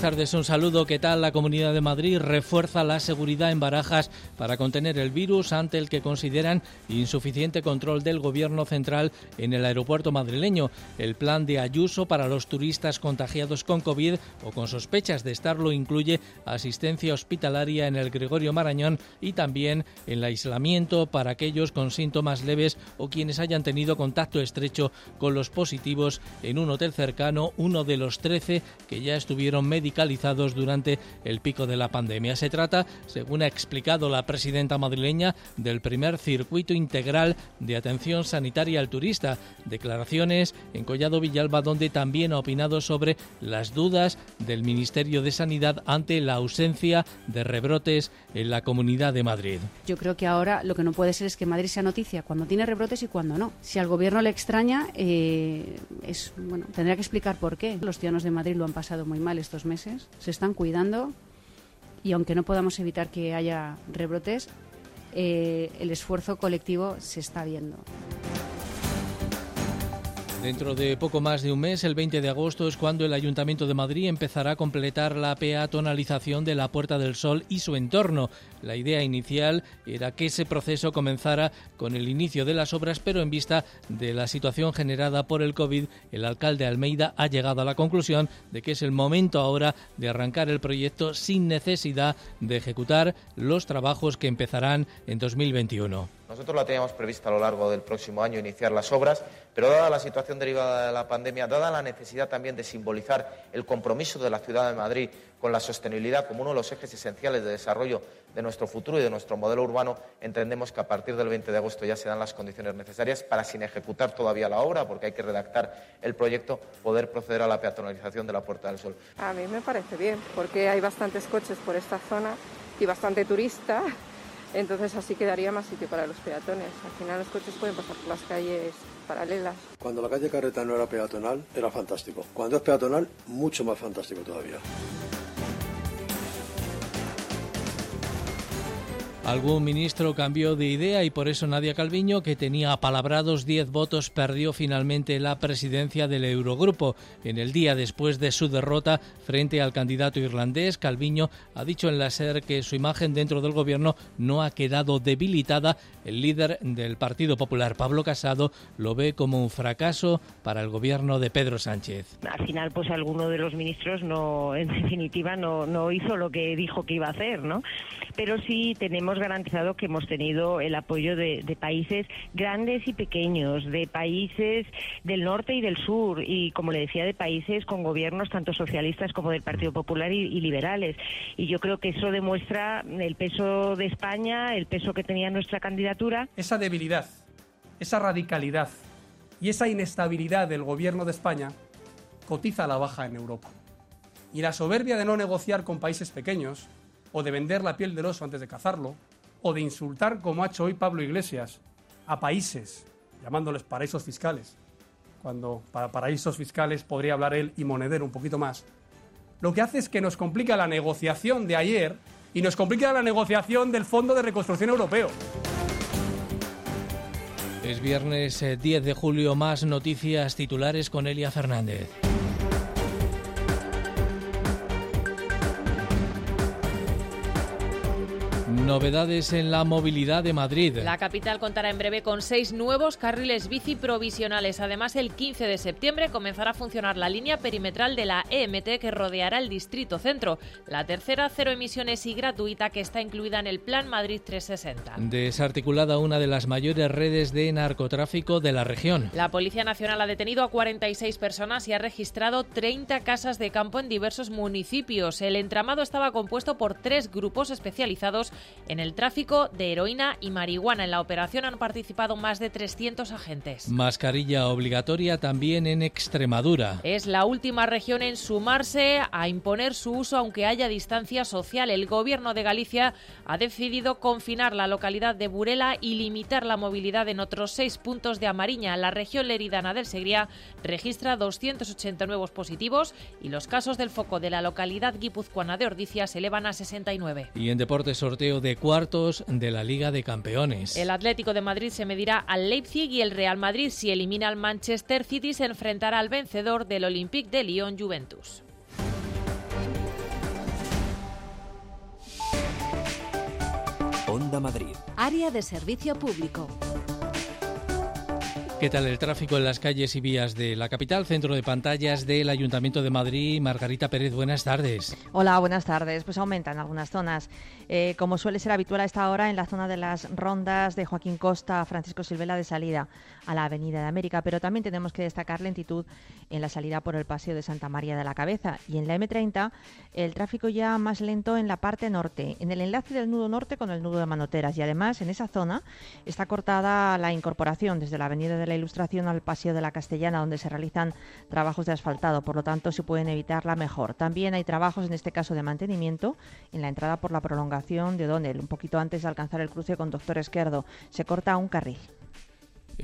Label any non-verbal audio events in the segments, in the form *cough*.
Buenas tardes, un saludo. ¿Qué tal? La Comunidad de Madrid refuerza la seguridad en Barajas para contener el virus ante el que consideran insuficiente control del Gobierno central en el aeropuerto madrileño. El plan de Ayuso para los turistas contagiados con COVID o con sospechas de estarlo incluye asistencia hospitalaria en el Gregorio Marañón y también el aislamiento para aquellos con síntomas leves o quienes hayan tenido contacto estrecho con los positivos en un hotel cercano, uno de los 13 que ya estuvieron durante el pico de la pandemia. Se trata, según ha explicado la presidenta madrileña, del primer circuito integral de atención sanitaria al turista. Declaraciones en Collado Villalba, donde también ha opinado sobre las dudas del Ministerio de Sanidad ante la ausencia de rebrotes en la Comunidad de Madrid. Yo creo que ahora lo que no puede ser es que Madrid sea noticia cuando tiene rebrotes y cuando no. Si al gobierno le extraña, eh, es bueno, tendría que explicar por qué. Los ciudadanos de Madrid lo han pasado muy mal estos meses, se están cuidando y aunque no podamos evitar que haya rebrotes, eh, el esfuerzo colectivo se está viendo. Dentro de poco más de un mes, el 20 de agosto, es cuando el Ayuntamiento de Madrid empezará a completar la peatonalización de la Puerta del Sol y su entorno. La idea inicial era que ese proceso comenzara con el inicio de las obras, pero en vista de la situación generada por el COVID, el alcalde Almeida ha llegado a la conclusión de que es el momento ahora de arrancar el proyecto sin necesidad de ejecutar los trabajos que empezarán en 2021. Nosotros la teníamos prevista a lo largo del próximo año iniciar las obras, pero dada la situación derivada de la pandemia, dada la necesidad también de simbolizar el compromiso de la ciudad de Madrid con la sostenibilidad como uno de los ejes esenciales de desarrollo de nuestro futuro y de nuestro modelo urbano, entendemos que a partir del 20 de agosto ya se dan las condiciones necesarias para, sin ejecutar todavía la obra, porque hay que redactar el proyecto, poder proceder a la peatonalización de la Puerta del Sol. A mí me parece bien, porque hay bastantes coches por esta zona y bastante turista *laughs* entonces así quedaría más sitio para los peatones. Al final los coches pueden pasar por las calles paralelas. Cuando la calle Carreta no era peatonal, era fantástico. Cuando es peatonal, mucho más fantástico todavía. Algún ministro cambió de idea y por eso Nadia Calviño, que tenía apalabrados 10 votos, perdió finalmente la presidencia del Eurogrupo. En el día después de su derrota frente al candidato irlandés, Calviño ha dicho en la SER que su imagen dentro del gobierno no ha quedado debilitada. El líder del Partido Popular, Pablo Casado, lo ve como un fracaso para el gobierno de Pedro Sánchez. Al final, pues alguno de los ministros en definitiva, no, no hizo lo que dijo que iba a hacer, ¿no? Pero sí tenemos garantizado que hemos tenido el apoyo de, de, países grandes y pequeños, de países del norte y del sur, y como le decía, de países con gobiernos tanto socialistas como del Partido Popular y, y liberales. Y yo creo que eso demuestra el peso de España, el peso que tenía nuestra candidatura. Esa debilidad, esa radicalidad y esa inestabilidad del gobierno de España cotiza a la baja en Europa. Y la soberbia de no negociar con países pequeños, o de vender la piel del oso antes de cazarlo, o de insultar, como ha hecho hoy Pablo Iglesias, a países, llamándoles paraísos fiscales, cuando para paraísos fiscales podría hablar él y Monedero un poquito más, lo que hace es que nos complica la negociación de ayer y nos complica la negociación del Fondo de Reconstrucción Europeo. Es viernes 10 eh, de julio, más noticias titulares con Elia Fernández. Novedades en la movilidad de Madrid. La capital contará en breve con seis nuevos carriles bici provisionales. Además, el 15 de septiembre comenzará a funcionar la línea perimetral de la EMT que rodeará el distrito centro. La tercera cero emisiones y gratuita que está incluida en el Plan Madrid 360. Desarticulada una de las mayores redes de narcotráfico de la región. La Policía Nacional ha detenido a 46 personas y ha registrado 30 casas de campo en diversos municipios. El entramado estaba compuesto por tres grupos especializados en el tráfico de heroína y marihuana. En la operación han participado más de 300 agentes. Mascarilla obligatoria también en Extremadura. Es la última región en sumarse a imponer su uso aunque haya distancia social. El gobierno de Galicia ha decidido confinar la localidad de Burela y limitar la movilidad en otros seis puntos de Amariña. La región leridana del Segría registra 280 nuevos positivos y los casos del foco de la localidad guipuzcoana de Ordicia se elevan a 69. Y en deporte sorteo de cuartos de la Liga de Campeones. El Atlético de Madrid se medirá al Leipzig y el Real Madrid, si elimina al Manchester City, se enfrentará al vencedor del Olympique de Lyon Juventus. Onda Madrid. Área de servicio público. ¿Qué tal el tráfico en las calles y vías de la capital? Centro de pantallas del Ayuntamiento de Madrid. Margarita Pérez, buenas tardes. Hola, buenas tardes. Pues aumenta en algunas zonas. Eh, como suele ser habitual a esta hora, en la zona de las rondas de Joaquín Costa, Francisco Silvela de salida a la Avenida de América. Pero también tenemos que destacar lentitud en la salida por el Paseo de Santa María de la Cabeza. Y en la M30, el tráfico ya más lento en la parte norte, en el enlace del nudo norte con el nudo de Manoteras. Y además, en esa zona está cortada la incorporación desde la Avenida de la Ilustración al Paseo de la Castellana, donde se realizan trabajos de asfaltado, por lo tanto se pueden evitarla mejor. También hay trabajos, en este caso de mantenimiento, en la entrada por la prolongación de Donel, un poquito antes de alcanzar el cruce con Doctor Esquerdo. Se corta un carril.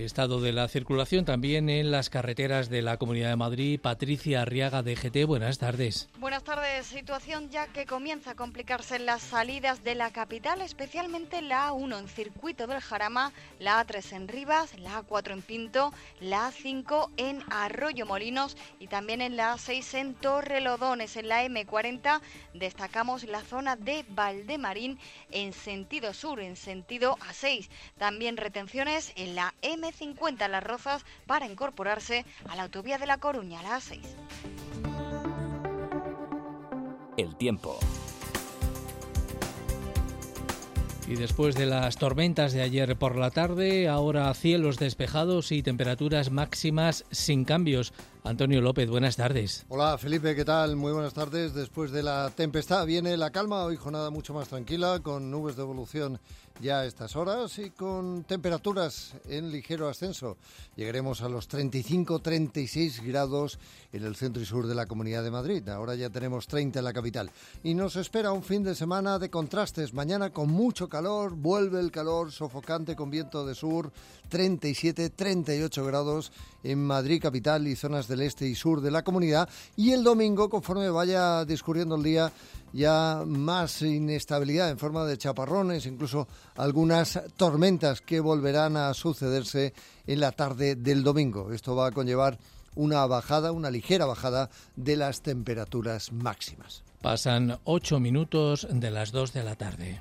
Estado de la circulación también en las carreteras de la Comunidad de Madrid. Patricia Arriaga de GT, buenas tardes. Buenas tardes. Situación ya que comienza a complicarse en las salidas de la capital, especialmente la A1 en Circuito del Jarama, la A3 en Rivas, la A4 en Pinto, la A5 en Arroyo Molinos y también en la A6 en Torrelodones. En la M40 destacamos la zona de Valdemarín en sentido sur, en sentido A6. También retenciones en la M 50 Las Rozas para incorporarse a la autovía de La Coruña, a la A6. El tiempo. Y después de las tormentas de ayer por la tarde, ahora cielos despejados y temperaturas máximas sin cambios. Antonio López, buenas tardes. Hola Felipe, ¿qué tal? Muy buenas tardes. Después de la tempestad viene la calma, hoy jornada mucho más tranquila, con nubes de evolución ya a estas horas y con temperaturas en ligero ascenso. Llegaremos a los 35-36 grados en el centro y sur de la Comunidad de Madrid. Ahora ya tenemos 30 en la capital. Y nos espera un fin de semana de contrastes. Mañana con mucho calor, vuelve el calor sofocante con viento de sur, 37-38 grados en Madrid capital y zonas del este y sur de la comunidad. Y el domingo, conforme vaya discurriendo el día, ya más inestabilidad en forma de chaparrones, incluso algunas tormentas que volverán a sucederse en la tarde del domingo. Esto va a conllevar una bajada, una ligera bajada de las temperaturas máximas. Pasan ocho minutos de las dos de la tarde.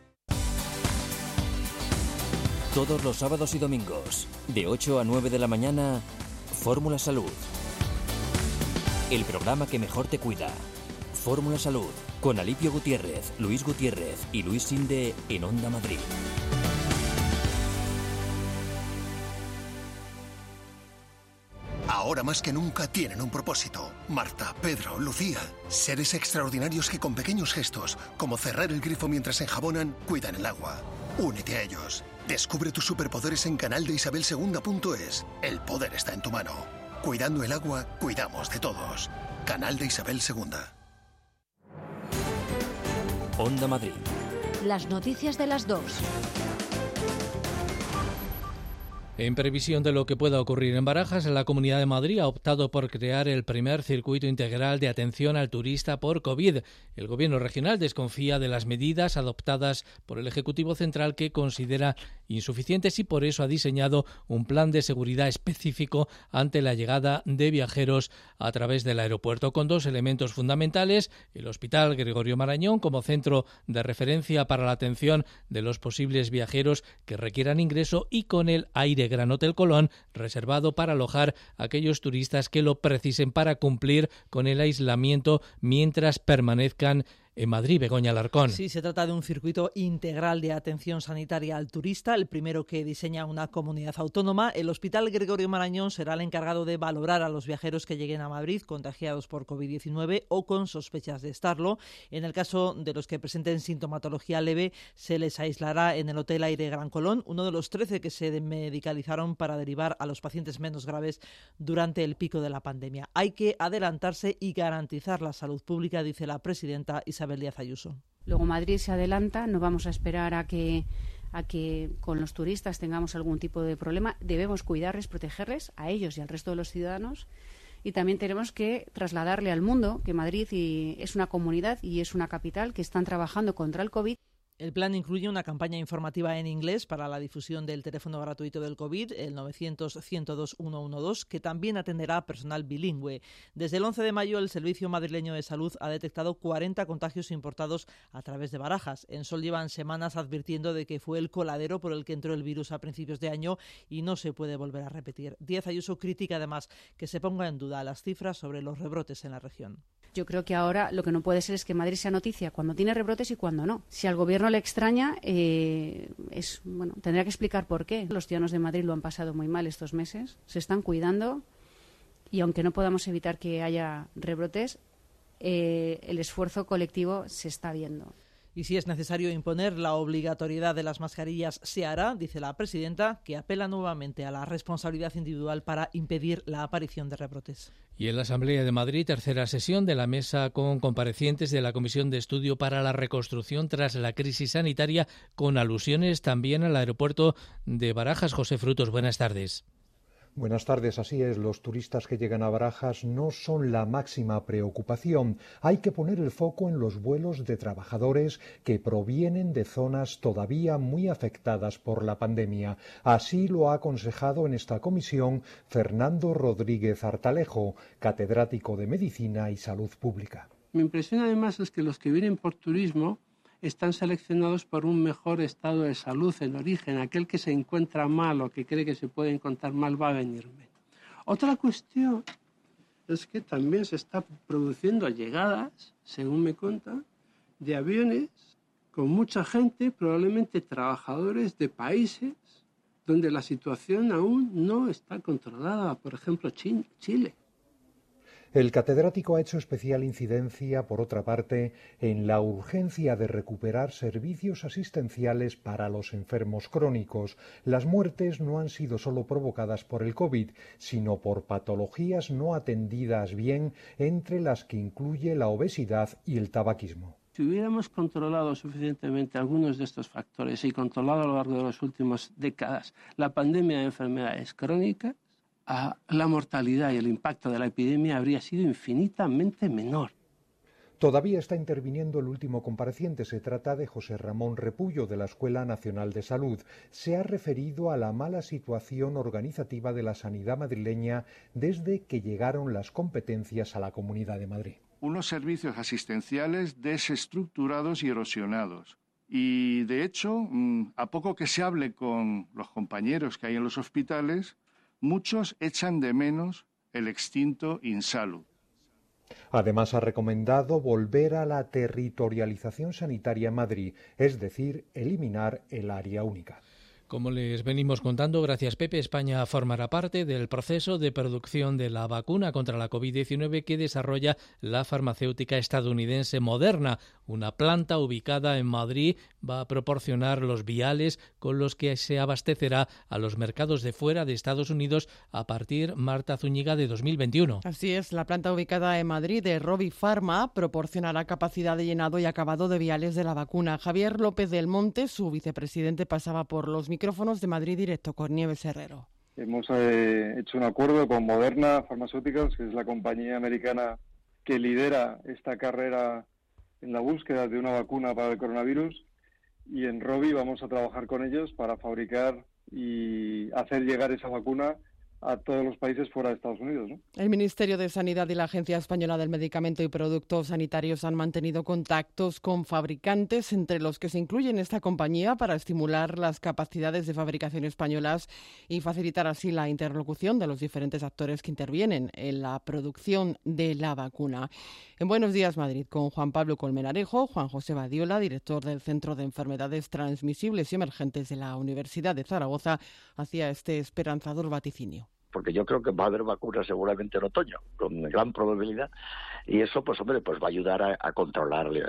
Todos los sábados y domingos, de 8 a 9 de la mañana, Fórmula Salud. El programa que mejor te cuida. Fórmula Salud, con Alipio Gutiérrez, Luis Gutiérrez y Luis Sinde en Onda Madrid. Ahora más que nunca tienen un propósito. Marta, Pedro, Lucía. Seres extraordinarios que con pequeños gestos, como cerrar el grifo mientras enjabonan, cuidan el agua. Únete a ellos. Descubre tus superpoderes en canaldeisabelsegunda.es. El poder está en tu mano. Cuidando el agua, cuidamos de todos. Canal de Isabel Segunda. Onda Madrid. Las noticias de las dos. En previsión de lo que pueda ocurrir en Barajas, la Comunidad de Madrid ha optado por crear el primer circuito integral de atención al turista por COVID. El Gobierno regional desconfía de las medidas adoptadas por el Ejecutivo Central que considera insuficientes y por eso ha diseñado un plan de seguridad específico ante la llegada de viajeros a través del aeropuerto con dos elementos fundamentales, el Hospital Gregorio Marañón como centro de referencia para la atención de los posibles viajeros que requieran ingreso y con el aire Gran Hotel Colón, reservado para alojar a aquellos turistas que lo precisen para cumplir con el aislamiento mientras permanezcan en Madrid, Begoña Alarcón. Sí, se trata de un circuito integral de atención sanitaria al turista, el primero que diseña una comunidad autónoma. El Hospital Gregorio Marañón será el encargado de valorar a los viajeros que lleguen a Madrid contagiados por COVID-19 o con sospechas de estarlo. En el caso de los que presenten sintomatología leve, se les aislará en el Hotel Aire Gran Colón, uno de los 13 que se medicalizaron para derivar a los pacientes menos graves durante el pico de la pandemia. Hay que adelantarse y garantizar la salud pública, dice la presidenta Isabel Luego Madrid se adelanta, no vamos a esperar a que a que con los turistas tengamos algún tipo de problema. Debemos cuidarles, protegerles a ellos y al resto de los ciudadanos. Y también tenemos que trasladarle al mundo que Madrid es una comunidad y es una capital que están trabajando contra el COVID. El plan incluye una campaña informativa en inglés para la difusión del teléfono gratuito del COVID, el 900-102-112, que también atenderá personal bilingüe. Desde el 11 de mayo, el Servicio Madrileño de Salud ha detectado 40 contagios importados a través de barajas. En Sol llevan semanas advirtiendo de que fue el coladero por el que entró el virus a principios de año y no se puede volver a repetir. Diez Ayuso critica además que se ponga en duda las cifras sobre los rebrotes en la región. Yo creo que ahora lo que no puede ser es que Madrid sea noticia cuando tiene rebrotes y cuando no. Si gobierno le extraña, eh, es bueno, tendría que explicar por qué. Los ciudadanos de Madrid lo han pasado muy mal estos meses, se están cuidando y aunque no podamos evitar que haya rebrotes, eh, el esfuerzo colectivo se está viendo y si es necesario imponer la obligatoriedad de las mascarillas, se hará, dice la presidenta, que apela nuevamente a la responsabilidad individual para impedir la aparición de rebrotes. Y en la Asamblea de Madrid, tercera sesión de la mesa con comparecientes de la Comisión de Estudio para la Reconstrucción tras la crisis sanitaria, con alusiones también al aeropuerto de Barajas. José Frutos, buenas tardes. Buenas tardes, así es. Los turistas que llegan a Barajas no son la máxima preocupación. Hay que poner el foco en los vuelos de trabajadores que provienen de zonas todavía muy afectadas por la pandemia. Así lo ha aconsejado en esta comisión Fernando Rodríguez Artalejo, catedrático de Medicina y Salud Pública. Mi impresión además es que los que vienen por turismo están seleccionados por un mejor estado de salud en origen. Aquel que se encuentra mal o que cree que se puede encontrar mal va a venirme. Otra cuestión es que también se está produciendo llegadas, según me cuentan, de aviones con mucha gente, probablemente trabajadores de países donde la situación aún no está controlada, por ejemplo Chile. El catedrático ha hecho especial incidencia, por otra parte, en la urgencia de recuperar servicios asistenciales para los enfermos crónicos. Las muertes no han sido solo provocadas por el COVID, sino por patologías no atendidas bien, entre las que incluye la obesidad y el tabaquismo. Si hubiéramos controlado suficientemente algunos de estos factores y controlado a lo largo de las últimas décadas la pandemia de enfermedades crónicas, la mortalidad y el impacto de la epidemia habría sido infinitamente menor. Todavía está interviniendo el último compareciente. Se trata de José Ramón Repullo, de la Escuela Nacional de Salud. Se ha referido a la mala situación organizativa de la sanidad madrileña desde que llegaron las competencias a la Comunidad de Madrid. Unos servicios asistenciales desestructurados y erosionados. Y, de hecho, mm, a poco que se hable con los compañeros que hay en los hospitales, muchos echan de menos el extinto Insalud. Además, ha recomendado volver a la territorialización sanitaria en Madrid, es decir, eliminar el área única. Como les venimos contando, gracias Pepe, España formará parte del proceso de producción de la vacuna contra la COVID-19 que desarrolla la farmacéutica estadounidense Moderna. Una planta ubicada en Madrid va a proporcionar los viales con los que se abastecerá a los mercados de fuera de Estados Unidos a partir, Marta Zúñiga, de 2021. Así es, la planta ubicada en Madrid de Robi Pharma proporcionará capacidad de llenado y acabado de viales de la vacuna. Javier López del Monte, su vicepresidente, pasaba por los micrófonos de Madrid Directo con Nieves Herrero. Hemos eh, hecho un acuerdo con Moderna Pharmaceuticals, que es la compañía americana que lidera esta carrera en la búsqueda de una vacuna para el coronavirus. Y en Robi vamos a trabajar con ellos para fabricar y hacer llegar esa vacuna a todos los países fuera de Estados Unidos. El Ministerio de Sanidad y la Agencia Española del Medicamento y Productos Sanitarios han mantenido contactos con fabricantes, entre los que se incluyen esta compañía, para estimular las capacidades de fabricación españolas y facilitar así la interlocución de los diferentes actores que intervienen en la producción de la vacuna. En Buenos Días Madrid, con Juan Pablo Colmenarejo, Juan José Badiola, director del Centro de Enfermedades Transmisibles y Emergentes de la Universidad de Zaragoza, hacía este esperanzador vaticinio porque yo creo que va a haber vacunas seguramente en otoño, con gran probabilidad, y eso, pues hombre, pues va a ayudar a, controlar eh,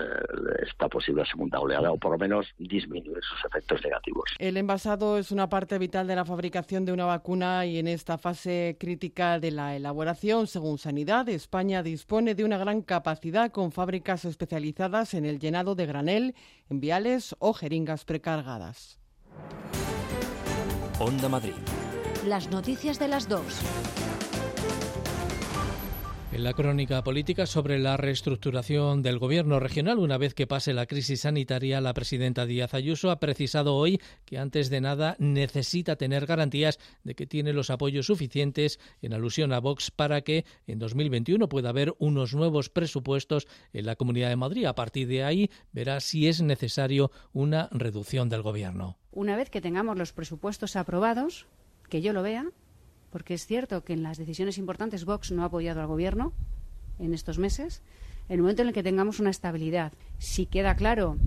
esta posible segunda oleada, o por lo menos disminuir sus efectos negativos. El envasado es una parte vital de la fabricación de una vacuna y en esta fase crítica de la elaboración, según Sanidad, España dispone de una gran capacidad con fábricas especializadas en el llenado de granel, en viales o jeringas precargadas. Onda Madrid las noticias de las dos. En la crónica política sobre la reestructuración del gobierno regional, una vez que pase la crisis sanitaria, la presidenta Díaz Ayuso ha precisado hoy que antes de nada necesita tener garantías de que tiene los apoyos suficientes, en alusión a Vox, para que en 2021 pueda haber unos nuevos presupuestos en la Comunidad de Madrid. A partir de ahí verá si es necesario una reducción del gobierno. Una vez que tengamos los presupuestos aprobados, que yo lo vea, porque es cierto que en las decisiones importantes Vox no ha apoyado al Gobierno en estos meses. En el momento en el que tengamos una estabilidad, si queda claro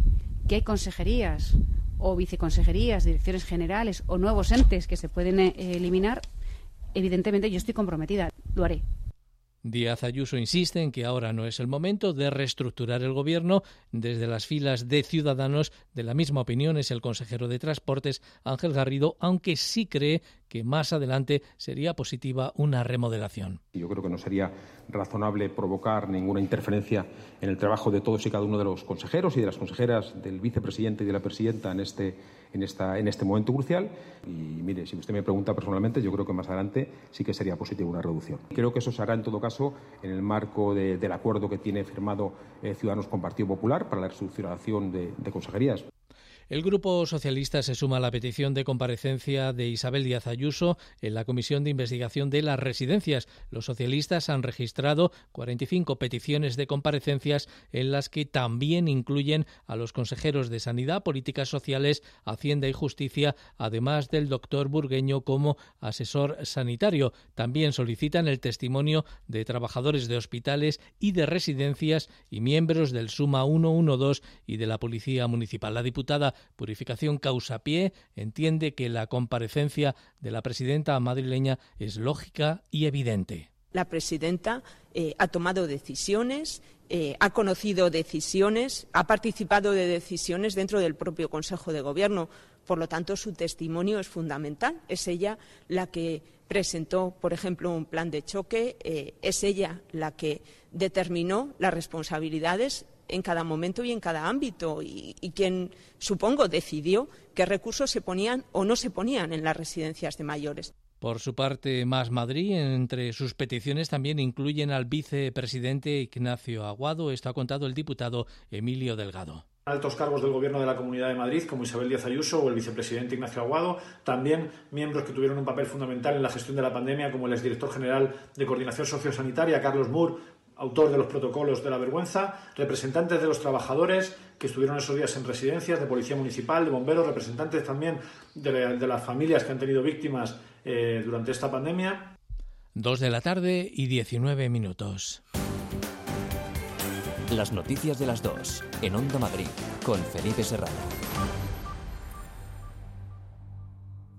que hay consejerías o viceconsejerías, direcciones generales o nuevos entes que se pueden eh, eliminar, evidentemente yo estoy comprometida, lo haré. Díaz Ayuso insiste en que ahora no es el momento de reestructurar el gobierno. Desde las filas de Ciudadanos, de la misma opinión es el consejero de Transportes, Ángel Garrido, aunque sí cree que más adelante sería positiva una remodelación. Yo creo que no sería razonable provocar ninguna interferencia en el trabajo de todos y cada uno de los consejeros y de las consejeras, del vicepresidente y de la presidenta en este, en esta, en este momento crucial. Y mire, si usted me pregunta personalmente, yo creo que más adelante sí que sería positiva una reducción. Creo que eso se hará en todo caso en el marco del acuerdo que tiene firmado eh, Ciudadanos con Partido Popular para la reestructuración de, de consejerías. El Grupo Socialista se suma a la petición de comparecencia de Isabel Díaz Ayuso en la Comisión de Investigación de las Residencias. Los socialistas han registrado 45 peticiones de comparecencias en las que también incluyen a los consejeros de Sanidad, Políticas Sociales, Hacienda y Justicia, además del doctor Burgueño como asesor sanitario. También solicitan el testimonio de trabajadores de hospitales y de residencias y miembros del Suma 112 y de la Policía Municipal. La diputada Purificación Causapié entiende que la comparecencia de la presidenta madrileña es lógica y evidente. La presidenta eh, ha tomado decisiones, eh, ha conocido decisiones, ha participado de decisiones dentro del propio Consejo de Gobierno. Por lo tanto, su testimonio es fundamental. Es ella la que presentó, por ejemplo, un plan de choque, eh, es ella la que determinó las responsabilidades en cada momento y en cada ámbito y, quien, supongo, decidió qué recursos se ponían o no se ponían en las residencias de mayores. Por su parte, Más Madrid, entre sus peticiones también incluyen al vicepresidente Ignacio Aguado. Esto ha contado el diputado Emilio Delgado altos cargos del Gobierno de la Comunidad de Madrid, como Isabel Díaz Ayuso o el vicepresidente Ignacio Aguado, también miembros que tuvieron un papel fundamental en la gestión de la pandemia, como el exdirector general de Coordinación Sociosanitaria, Carlos Moore, autor de los protocolos de la vergüenza, representantes de los trabajadores que estuvieron esos días en residencias, de policía municipal, de bomberos, representantes también de, las familias que han tenido víctimas eh, durante esta pandemia. Dos de la tarde y 19 minutos. Las noticias de las dos, en Onda Madrid, con Felipe Serrano.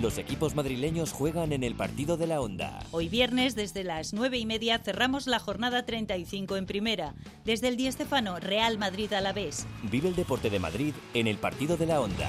Los equipos madrileños juegan en el partido de la Onda. Hoy viernes, desde las 9 y media, cerramos la jornada 35 en primera. Desde el Di Estefano, Real Madrid a la vez. Vive el deporte de Madrid en el partido de la Onda.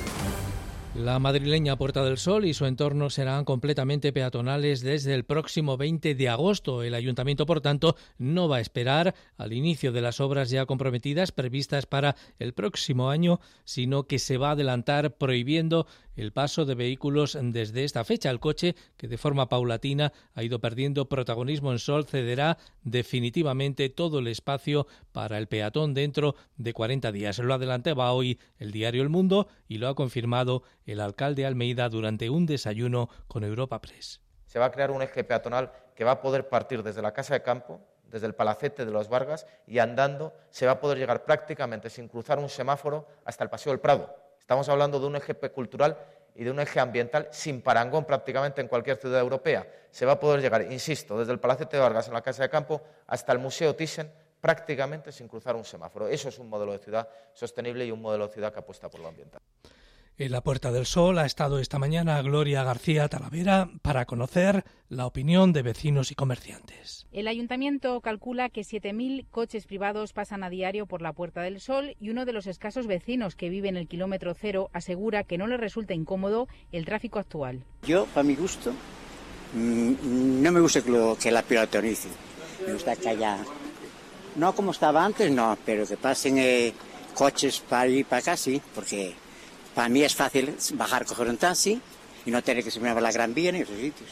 La madrileña Puerta del Sol y su entorno serán completamente peatonales desde el próximo 20 de agosto. El ayuntamiento, por tanto, no va a esperar al inicio de las obras ya comprometidas previstas para el próximo año, sino que se va a adelantar prohibiendo el paso de vehículos desde esta fecha. El coche, que de forma paulatina ha ido perdiendo protagonismo en Sol, cederá definitivamente todo el espacio para el peatón dentro de 40 días. Lo adelantaba hoy el diario El Mundo y lo ha confirmado alcalde Almeida durante un desayuno con Europa Press. Se va a crear un eje peatonal que va a poder partir desde la Casa de Campo, desde el Palacete de los Vargas y andando se va a poder llegar prácticamente sin cruzar un semáforo hasta el Paseo del Prado. Estamos hablando de un eje cultural y de un eje ambiental sin parangón prácticamente en cualquier ciudad europea. Se va a poder llegar, insisto, desde el Palacete de Vargas en la Casa de Campo hasta el Museo Thyssen prácticamente sin cruzar un semáforo. Eso es un modelo de ciudad sostenible y un modelo de ciudad que apuesta por lo ambiental. En la Puerta del Sol ha estado esta mañana Gloria García Talavera para conocer la opinión de vecinos y comerciantes. El ayuntamiento calcula que 7.000 coches privados pasan a diario por la Puerta del Sol y uno de los escasos vecinos que vive en el kilómetro cero asegura que no le resulta incómodo el tráfico actual. Yo, para mi gusto, mm, no me gusta que, lo, que la peatonice. Me gusta que haya, no como estaba antes, no, pero que pasen eh, coches para ir para acá, sí, porque para mí es fácil bajar, coger un taxi y no tener que subir a la Gran Vía ni esos sitios.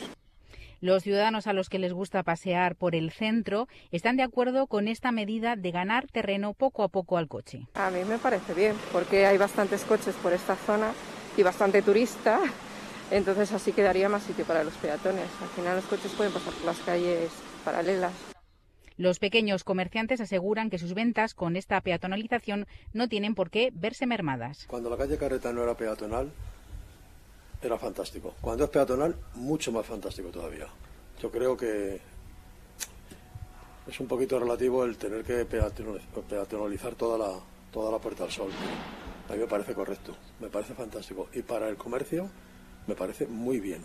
Los ciudadanos a los que les gusta pasear por el centro están de acuerdo con esta medida de ganar terreno poco a poco al coche. A mí me parece bien, porque hay bastantes coches por esta zona y bastante turista, *laughs* entonces así quedaría más sitio para los peatones. Al final los coches pueden pasar por las calles paralelas. Los pequeños comerciantes aseguran que sus ventas con esta peatonalización no tienen por qué verse mermadas. Cuando la calle Carreta no era peatonal, era fantástico. Cuando es peatonal, mucho más fantástico todavía. Yo creo que es un poquito relativo el tener que peatonalizar toda la, toda la Puerta del Sol. A mí me parece correcto, me parece fantástico. Y para el comercio, me parece muy bien,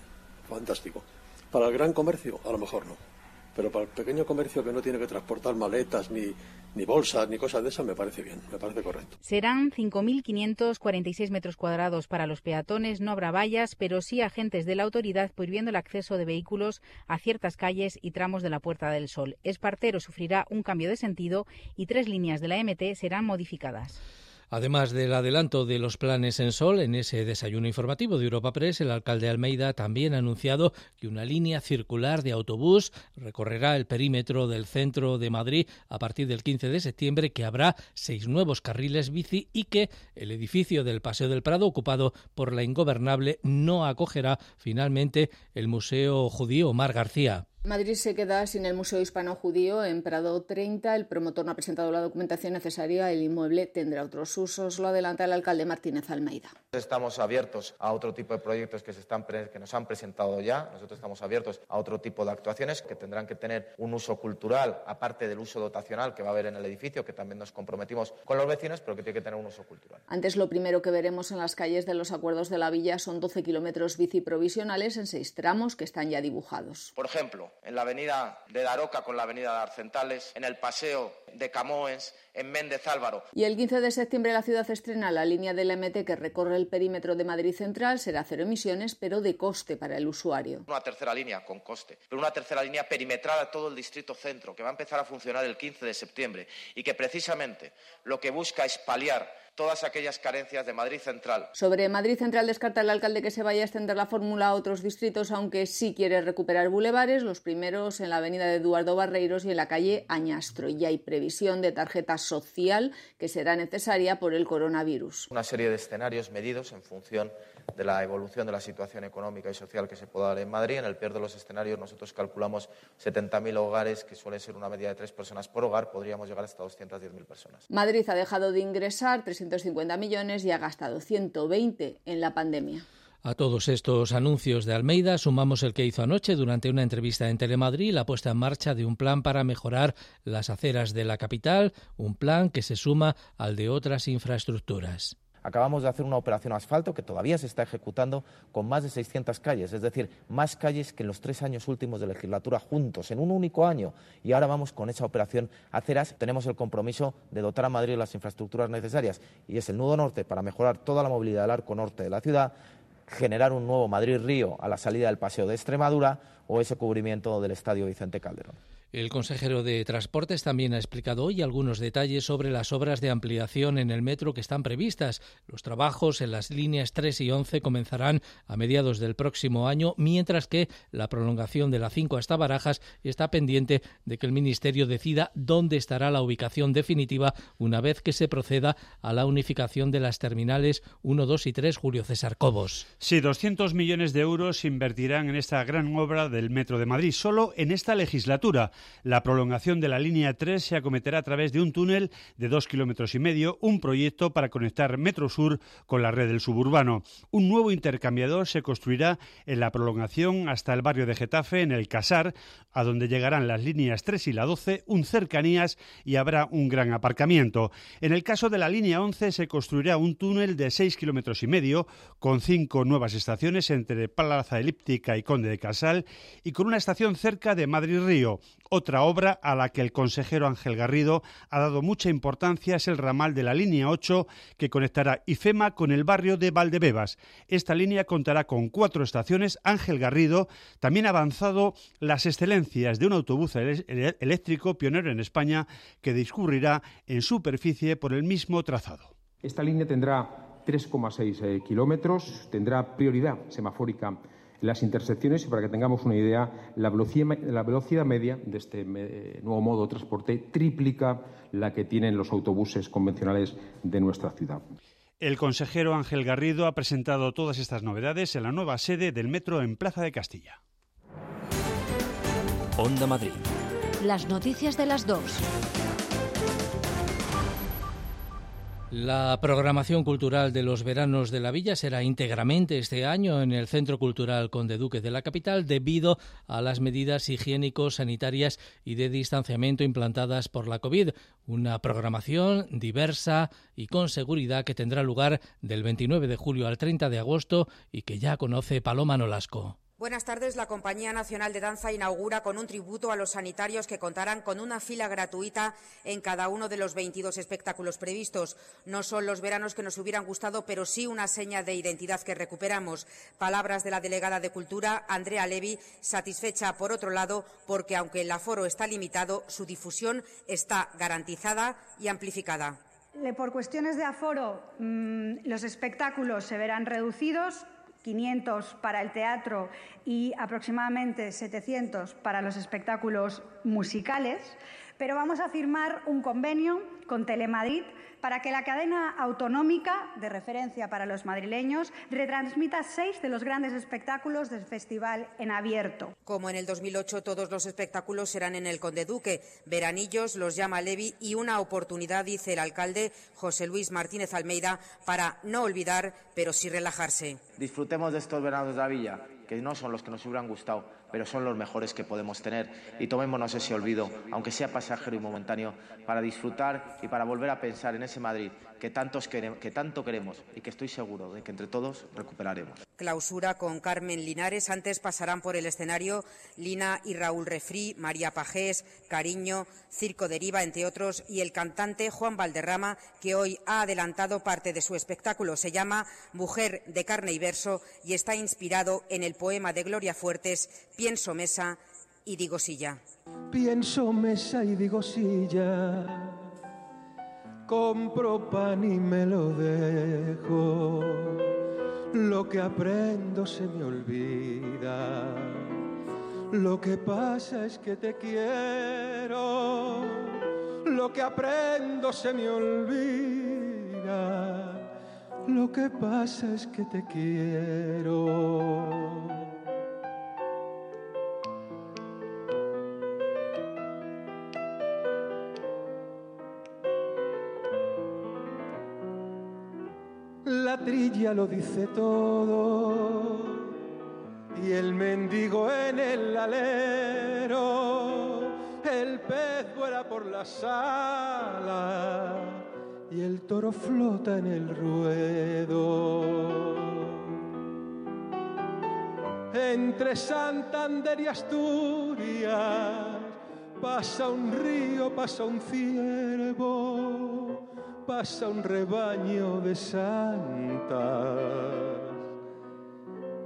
fantástico. Para el gran comercio, a lo mejor no. Pero para el pequeño comercio que no tiene que transportar maletas ni, ni bolsas ni cosas de esas, me parece bien, me parece correcto. Serán 5.546 metros cuadrados para los peatones, no habrá vallas, pero sí agentes de la autoridad prohibiendo el acceso de vehículos a ciertas calles y tramos de la Puerta del Sol. Espartero sufrirá un cambio de sentido y tres líneas de la MT serán modificadas. Además del adelanto de los planes en Sol, en ese desayuno informativo de Europa Press, el alcalde Almeida también ha anunciado que una línea circular de autobús recorrerá el perímetro del centro de Madrid a partir del 15 de septiembre, que habrá seis nuevos carriles bici y que el edificio del Paseo del Prado, ocupado por la ingobernable, no acogerá finalmente el Museo Judío Omar García. Madrid se queda sin el Museo Hispano-Judío en Prado 30. El promotor no ha presentado la documentación necesaria. El inmueble tendrá otros usos. Lo adelanta el alcalde Martínez Almeida. Estamos abiertos a otro tipo de proyectos que, se están que nos han presentado ya. Nosotros estamos abiertos a otro tipo de actuaciones que tendrán que tener un uso cultural, aparte del uso dotacional que va a haber en el edificio, que también nos comprometimos con los vecinos, pero que tiene que tener un uso cultural. Antes, lo primero que veremos en las calles de los acuerdos de la villa son 12 kilómetros bici provisionales en seis tramos que están ya dibujados. Por ejemplo, en la avenida de Daroca con la avenida de Arcentales, en el paseo de Camoens, en Méndez Álvaro. Y el 15 de septiembre la ciudad estrena la línea del MT que recorre el perímetro de Madrid Central. Será cero emisiones, pero de coste para el usuario. Una tercera línea con coste, pero una tercera línea perimetral a todo el distrito centro, que va a empezar a funcionar el 15 de septiembre y que precisamente lo que busca es paliar todas aquellas carencias de Madrid Central. Sobre Madrid Central descarta el alcalde que se vaya a extender la fórmula a otros distritos, aunque sí quiere recuperar bulevares. Los primeros en la avenida de Eduardo Barreiros y en la calle Añastro. Y hay previsión de tarjeta social que será necesaria por el coronavirus. Una serie de escenarios medidos en función de la evolución de la situación económica y social que se pueda dar en Madrid. En el peor de los escenarios nosotros calculamos 70.000 hogares, que suele ser una media de tres personas por hogar, podríamos llegar hasta 210.000 personas. Madrid ha dejado de ingresar 350 millones y ha gastado 120 en la pandemia. A todos estos anuncios de Almeida sumamos el que hizo anoche durante una entrevista en Telemadrid la puesta en marcha de un plan para mejorar las aceras de la capital, un plan que se suma al de otras infraestructuras. Acabamos de hacer una operación asfalto que todavía se está ejecutando con más de 600 calles, es decir, más calles que en los tres años últimos de legislatura juntos, en un único año. Y ahora vamos con esa operación aceras. Tenemos el compromiso de dotar a Madrid las infraestructuras necesarias y es el nudo norte para mejorar toda la movilidad del arco norte de la ciudad, generar un nuevo Madrid-Río a la salida del Paseo de Extremadura o ese cubrimiento del Estadio Vicente Calderón. El consejero de Transportes también ha explicado hoy algunos detalles sobre las obras de ampliación en el metro que están previstas. Los trabajos en las líneas 3 y 11 comenzarán a mediados del próximo año, mientras que la prolongación de la 5 hasta Barajas está pendiente de que el Ministerio decida dónde estará la ubicación definitiva una vez que se proceda a la unificación de las terminales 1, 2 y 3 Julio César Cobos. Sí, 200 millones de euros se invertirán en esta gran obra del Metro de Madrid, solo en esta legislatura. La prolongación de la línea 3 se acometerá a través de un túnel de dos kilómetros y medio, un proyecto para conectar Metro Sur con la red del suburbano. Un nuevo intercambiador se construirá en la prolongación hasta el barrio de Getafe, en el Casar, a donde llegarán las líneas 3 y la 12, un cercanías y habrá un gran aparcamiento. En el caso de la línea 11 se construirá un túnel de 6 kilómetros y medio, con cinco nuevas estaciones entre Plaza Elíptica y Conde de Casal, y con una estación cerca de Madrid-Río. Otra obra a la que el consejero Ángel Garrido ha dado mucha importancia es el ramal de la línea 8 que conectará IFEMA con el barrio de Valdebebas. Esta línea contará con cuatro estaciones. Ángel Garrido también ha avanzado las excelencias de un autobús eléctrico pionero en España que discurrirá en superficie por el mismo trazado. Esta línea tendrá 3,6 eh, kilómetros, tendrá prioridad semafórica las intersecciones y para que tengamos una idea, la velocidad, media de este nuevo modo de transporte triplica la que tienen los autobuses convencionales de nuestra ciudad. El consejero Ángel Garrido ha presentado todas estas novedades en la nueva sede del metro en Plaza de Castilla. Onda Madrid. Las noticias de las dos. La programación cultural de los veranos de la villa será íntegramente este año en el Centro Cultural Conde Duque de la capital debido a las medidas higiénicos, sanitarias y de distanciamiento implantadas por la COVID. Una programación diversa y con seguridad que tendrá lugar del 29 de julio al 30 de agosto y que ya conoce Paloma Nolasco. Buenas tardes. La Compañía Nacional de Danza inaugura con un tributo a los sanitarios que contarán con una fila gratuita en cada uno de los 22 espectáculos previstos. No son los veranos que nos hubieran gustado, pero sí una seña de identidad que recuperamos. Palabras de la delegada de Cultura, Andrea Levi, satisfecha, por otro lado, porque aunque el aforo está limitado, su difusión está garantizada y amplificada. Por cuestiones de aforo, mm, los espectáculos se verán reducidos 500 para el teatro y aproximadamente 700 para los espectáculos musicales, pero vamos a firmar un convenio con Telemadrid para que la cadena autonómica de referencia para los madrileños retransmita seis de los grandes espectáculos del festival en abierto. Como en el 2008, todos los espectáculos serán en el Conde Duque. Veranillos los llama Levi y una oportunidad, dice el alcalde José Luis Martínez Almeida, para no olvidar, pero sí relajarse. Disfrutemos de estos veranos de la villa, que no son los que nos hubieran gustado, pero son los mejores que podemos tener. Y tomémonos ese olvido, aunque sea pasajero y momentáneo, para disfrutar y para volver a pensar en ese Madrid que, que tanto queremos y que estoy seguro de que entre todos recuperaremos. Clausura con Carmen Linares. Antes pasarán por el escenario Lina y Raúl Refrí, María Pajés, Cariño, Circo Deriva, entre otros, y el cantante Juan Valderrama, que hoy ha adelantado parte de su espectáculo. Se llama Mujer de carne y verso y está inspirado en el poema de Gloria Fuertes, Pienso mesa y digo silla. Pienso mesa y digo silla, compro pan y me lo dejo, lo que aprendo se me olvida, Lo que pasa es que te quiero, lo que aprendo se me olvida. Lo que pasa es que te quiero. La trilla lo dice todo y el mendigo en el alero, el pez vuela por la sala y el toro flota en el ruedo. Entre Santander y Asturias pasa un río, pasa un ciervo, pasa un rebaño de santas,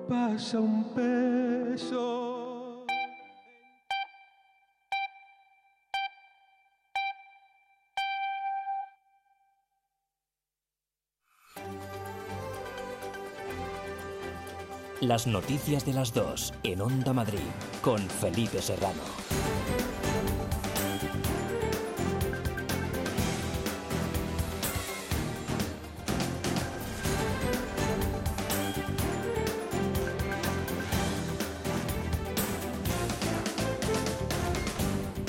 pasa un peso. Las noticias de las dos en Onda Madrid con Felipe Serrano.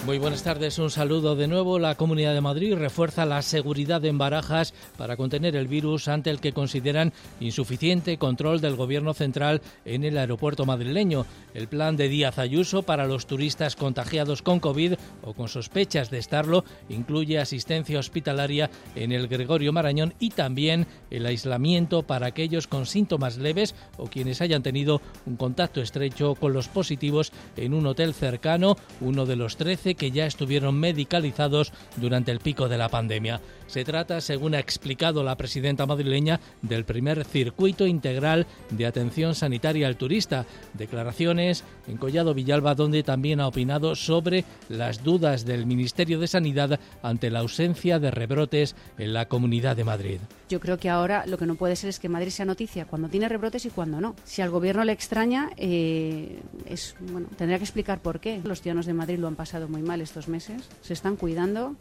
Muy buenas tardes, un saludo de nuevo. La Comunidad de Madrid refuerza la seguridad en barajas para contener el virus ante el que consideran insuficiente control del Gobierno central en el aeropuerto madrileño. El plan de Díaz Ayuso para los turistas contagiados con COVID o con sospechas de estarlo incluye asistencia hospitalaria en el Gregorio Marañón y también el aislamiento para aquellos con síntomas leves o quienes hayan tenido un contacto estrecho con los positivos en un hotel cercano, uno de los 13 que ya estuvieron medicalizados durante el pico de la pandemia. Se trata, según ha explicado la presidenta madrileña, del primer circuito integral de atención sanitaria al turista. Declaraciones en Collado Villalba, donde también ha opinado sobre las dudas del Ministerio de Sanidad ante la ausencia de rebrotes en la Comunidad de Madrid. Yo creo que ahora lo que no puede ser es que Madrid sea noticia cuando tiene rebrotes y cuando no. Si al gobierno le extraña, eh, es, bueno, tendrá que explicar por qué. Los ciudadanos de Madrid lo han pasado muy estos meses, se están cuidando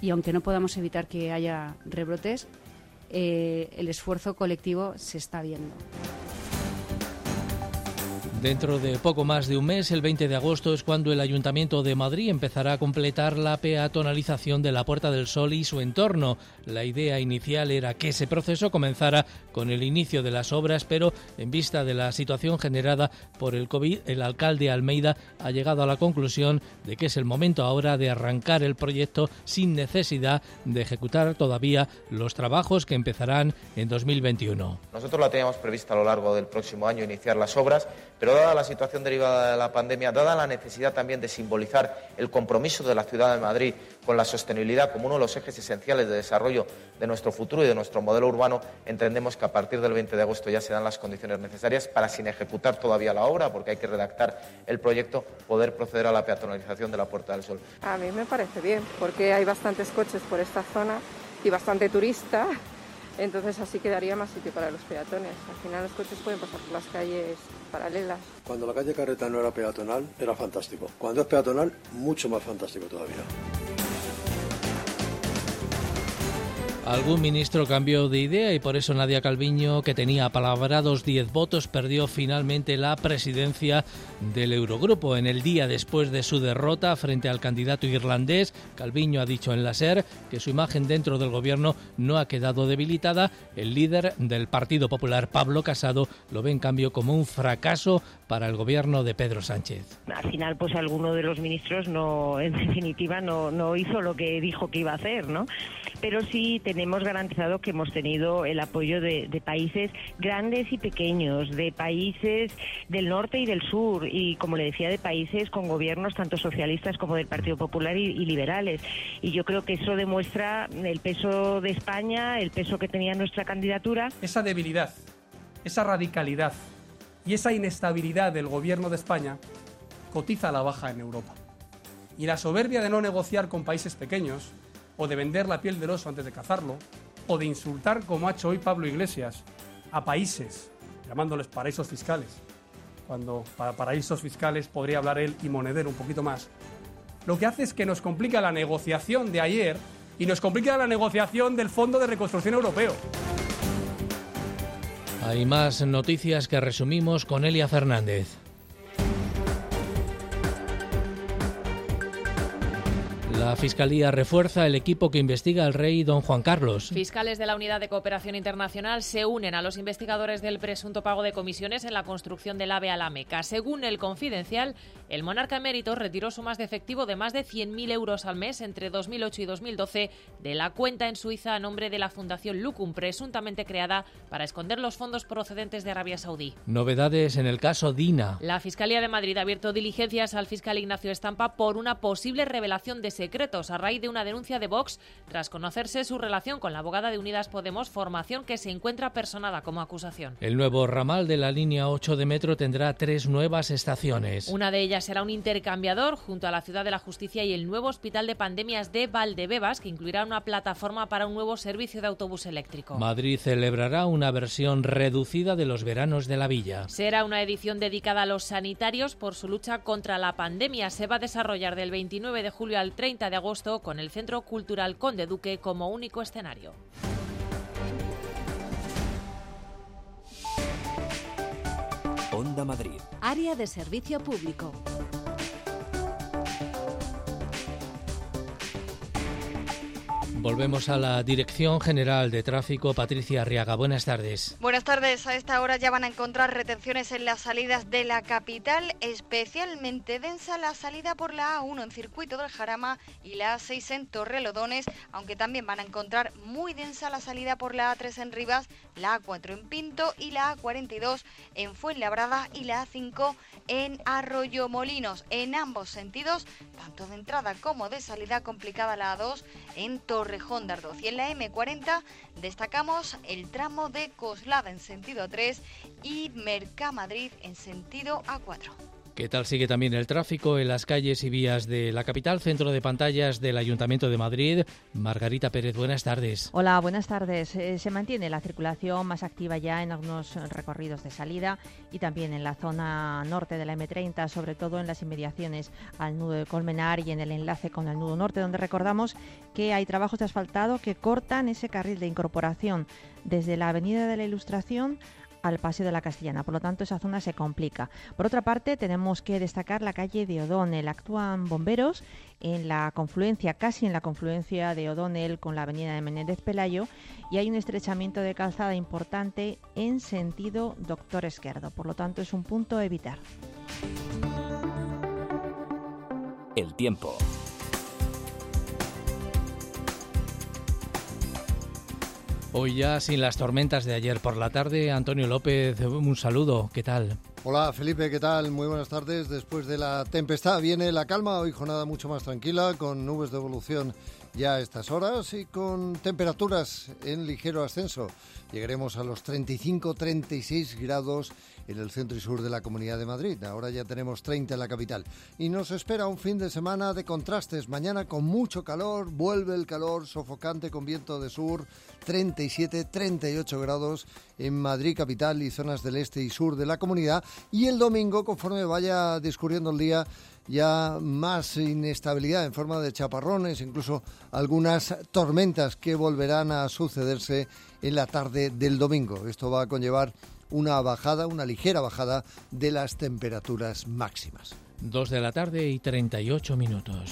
y aunque no podamos evitar que haya rebrotes, eh, el esfuerzo colectivo se está viendo. Dentro de poco más de un mes, el 20 de agosto, es cuando el Ayuntamiento de Madrid empezará a completar la peatonalización de la Puerta del Sol y su entorno. La idea inicial era que ese proceso comenzara con el inicio de las obras, pero en vista de la situación generada por el COVID, el alcalde Almeida ha llegado a la conclusión de que es el momento ahora de arrancar el proyecto sin necesidad de ejecutar todavía los trabajos que empezarán en 2021. Nosotros la teníamos prevista a lo largo del próximo año iniciar las obras, pero dada la situación derivada de la pandemia, dada la necesidad también de simbolizar el compromiso de la ciudad de Madrid con la sostenibilidad como uno de los ejes esenciales de desarrollo de nuestro futuro y de nuestro modelo urbano, entendemos que a partir del 20 de agosto ya se dan las condiciones necesarias para, sin ejecutar todavía la obra, porque hay que redactar el proyecto, poder proceder a la peatonalización de la Puerta del Sol. A mí me parece bien, porque hay bastantes coches por esta zona y bastante turista entonces así quedaría más sitio para los peatones. Al final los coches pueden pasar por las calles paralelas. Cuando la calle Carreta no era peatonal, era fantástico. Cuando es peatonal, mucho más fantástico todavía. Algún ministro cambió de idea y por eso Nadia Calviño, que tenía palabrados 10 votos, perdió finalmente la presidencia del Eurogrupo. En el día después de su derrota frente al candidato irlandés, Calviño ha dicho en la SER que su imagen dentro del gobierno no ha quedado debilitada. El líder del Partido Popular, Pablo Casado, lo ve en cambio como un fracaso para el gobierno de Pedro Sánchez. Al final, pues alguno de los ministros en definitiva, no, no hizo lo que dijo que iba a hacer, ¿no? Pero sí tenemos garantizado que hemos tenido el apoyo de, países grandes y pequeños, de países del norte y del sur, y como le decía, de países con gobiernos tanto socialistas como del Partido Popular y, y liberales. Y yo creo que eso demuestra el peso de España, el peso que tenía nuestra candidatura. Esa debilidad, esa radicalidad y esa inestabilidad del gobierno de España cotiza a la baja en Europa. Y la soberbia de no negociar con países pequeños, o de vender la piel del oso antes de cazarlo, o de insultar, como ha hecho hoy Pablo Iglesias, a países, llamándoles paraísos fiscales, cuando para paraísos fiscales podría hablar él y Monedero un poquito más, lo que hace es que nos complica la negociación de ayer y nos complica la negociación del Fondo de Reconstrucción Europeo. Hay más noticias que resumimos con Elia Fernández. La Fiscalía refuerza el equipo que investiga al rey don Juan Carlos. Fiscales de la Unidad de Cooperación Internacional se unen a los investigadores del presunto pago de comisiones en la construcción del AVE a la Meca. Según el Confidencial, el monarca emérito retiró sumas de efectivo de más de 100.000 euros al mes entre 2008 y 2012 de la cuenta en Suiza a nombre de la Fundación Lucum, presuntamente creada para esconder los fondos procedentes de Arabia Saudí. Novedades en el caso Dina. La Fiscalía de Madrid ha abierto diligencias al fiscal Ignacio Estampa por una posible revelación de secretos a raíz de una denuncia de Vox tras conocerse su relación con la abogada de Unidas Podemos, formación que se encuentra personada como acusación. El nuevo ramal de la línea 8 de metro tendrá tres nuevas estaciones. Una de ellas será un intercambiador junto a la Ciudad de la Justicia y el nuevo Hospital de Pandemias de Valdebebas, que incluirá una plataforma para un nuevo servicio de autobús eléctrico. Madrid celebrará una versión reducida de los veranos de la villa. Será una edición dedicada a los sanitarios por su lucha contra la pandemia. Se va a desarrollar del 29 de julio al 30 de agosto con el Centro Cultural Conde Duque como único escenario. Onda Madrid. Área de servicio público. Volvemos a la Dirección General de Tráfico. Patricia Arriaga, buenas tardes. Buenas tardes. A esta hora ya van a encontrar retenciones en las salidas de la capital, especialmente densa la salida por la A1 en Circuito del Jarama y la A6 en Torrelodones, aunque también van a encontrar muy densa la salida por la A3 en Rivas, la A4 en Pinto y la A42 en Fuenlabrada y la A5 en Arroyo Molinos. En ambos sentidos, tanto de entrada como de salida complicada la A2 en Torrejón de Ardoz. Y en la M40 destacamos el tramo de Coslada en sentido 3 y Mercamadrid en sentido A4. ¿Qué tal sigue también el tráfico en las calles y vías de la capital? Centro de pantallas del Ayuntamiento de Madrid. Margarita Pérez, buenas tardes. Hola, buenas tardes. Eh, se mantiene la circulación más activa ya en algunos recorridos de salida y también en la zona norte de la M30, sobre todo en las inmediaciones al nudo de Colmenar y en el enlace con el nudo norte, donde recordamos que hay trabajos de asfaltado que cortan ese carril de incorporación desde la Avenida de la Ilustración al Paseo de la Castellana. Por lo tanto, esa zona se complica. Por otra parte, tenemos que destacar la calle de O'Donnell. Actúan bomberos en la confluencia, casi en la confluencia de O'Donnell con la avenida de Menéndez Pelayo y hay un estrechamiento de calzada importante en sentido Doctor Esquerdo. Por lo tanto, es un punto a evitar. El tiempo. Hoy ya sin las tormentas de ayer por la tarde, Antonio López, un saludo, ¿qué tal? Hola Felipe, ¿qué tal? Muy buenas tardes. Después de la tempestad viene la calma, hoy jornada mucho más tranquila, con nubes de evolución ya a estas horas y con temperaturas en ligero ascenso. Llegaremos a los 35-36 grados en el centro y sur de la Comunidad de Madrid. Ahora ya tenemos 30 en la capital. Y nos espera un fin de semana de contrastes. Mañana con mucho calor, vuelve el calor sofocante con viento de sur, 37-38 grados en Madrid capital y zonas del este y sur de la comunidad. Y el domingo, conforme vaya discurriendo el día, ya más inestabilidad en forma de chaparrones, incluso algunas tormentas que volverán a sucederse en la tarde del domingo. Esto va a conllevar una bajada, una ligera bajada de las temperaturas máximas. Dos de la tarde y 38 minutos.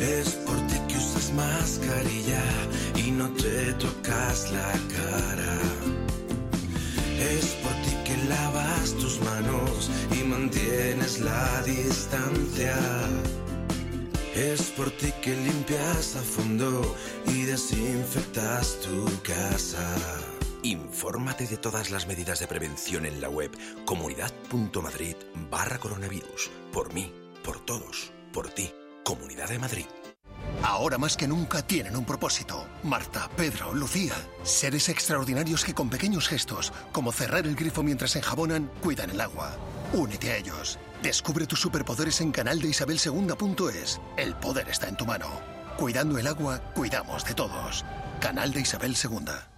Es por ti que usas mascarilla y no te tocas la cara. Es por ti que lavas tus manos y mantienes la distancia. Es por ti que limpias a fondo y desinfectas tu casa. Infórmate de todas las medidas de prevención en la web comunidad.madrid barra coronavirus. Por mí, por todos, por ti. Comunidad de Madrid. Ahora más que nunca tienen un propósito. Marta, Pedro, Lucía. Seres extraordinarios que con pequeños gestos, como cerrar el grifo mientras enjabonan, cuidan el agua. Únete a ellos. Descubre tus superpoderes en canaldeisabelsegunda.es. El poder está en tu mano. Cuidando el agua, cuidamos de todos. Canal de Isabel II.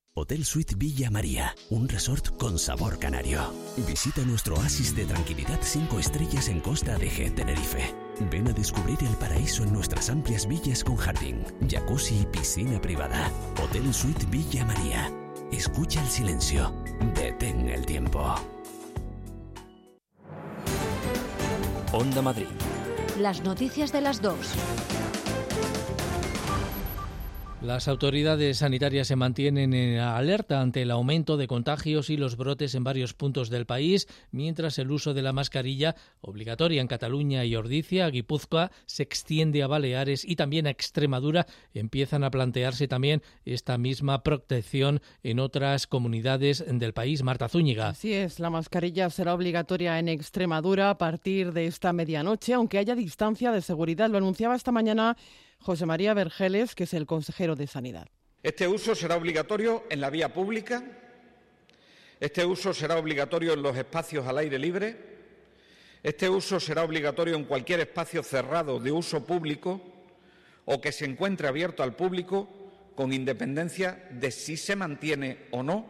Hotel Suite Villa María, un resort con sabor canario. Visita nuestro oasis de tranquilidad 5 estrellas en Costa de G, Tenerife. Ven a descubrir el paraíso en nuestras amplias villas con jardín, jacuzzi y piscina privada. Hotel Suite Villa María. Escucha el silencio. Detén el tiempo. Onda Madrid. Las noticias de las dos. Las autoridades sanitarias se mantienen en alerta ante el aumento de contagios y los brotes en varios puntos del país, mientras el uso de la mascarilla, obligatoria en Cataluña y Ordicia, Guipúzcoa, se extiende a Baleares y también a Extremadura, empiezan a plantearse también esta misma protección en otras comunidades del país. Marta Zúñiga. Así es, la mascarilla será obligatoria en Extremadura a partir de esta medianoche, aunque haya distancia de seguridad. Lo anunciaba esta mañana José María Vergeles, que es el consejero de Sanidad. Este uso será obligatorio en la vía pública, este uso será obligatorio en los espacios al aire libre, este uso será obligatorio en cualquier espacio cerrado de uso público o que se encuentre abierto al público con independencia de si se mantiene o no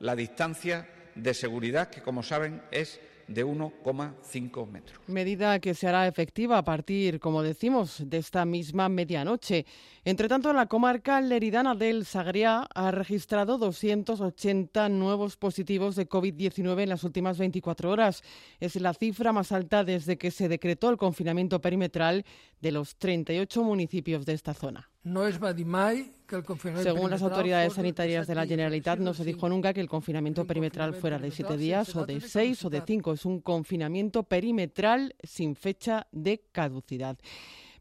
la distancia de seguridad, que como saben es de 1,5 metros. Medida que se hará efectiva a partir, como decimos, de esta misma medianoche. Entre tanto, la comarca leridana del Sagriá ha registrado 280 nuevos positivos de COVID-19 en las últimas 24 horas. Es la cifra más alta desde que se decretó el confinamiento perimetral de los 38 municipios de esta zona. No es Badimay que el confinamiento Según las autoridades sanitarias de la Generalitat, no se dijo nunca que el confinamiento perimetral fuera de siete días o de seis o de cinco. Es un confinamiento perimetral sin fecha de caducidad.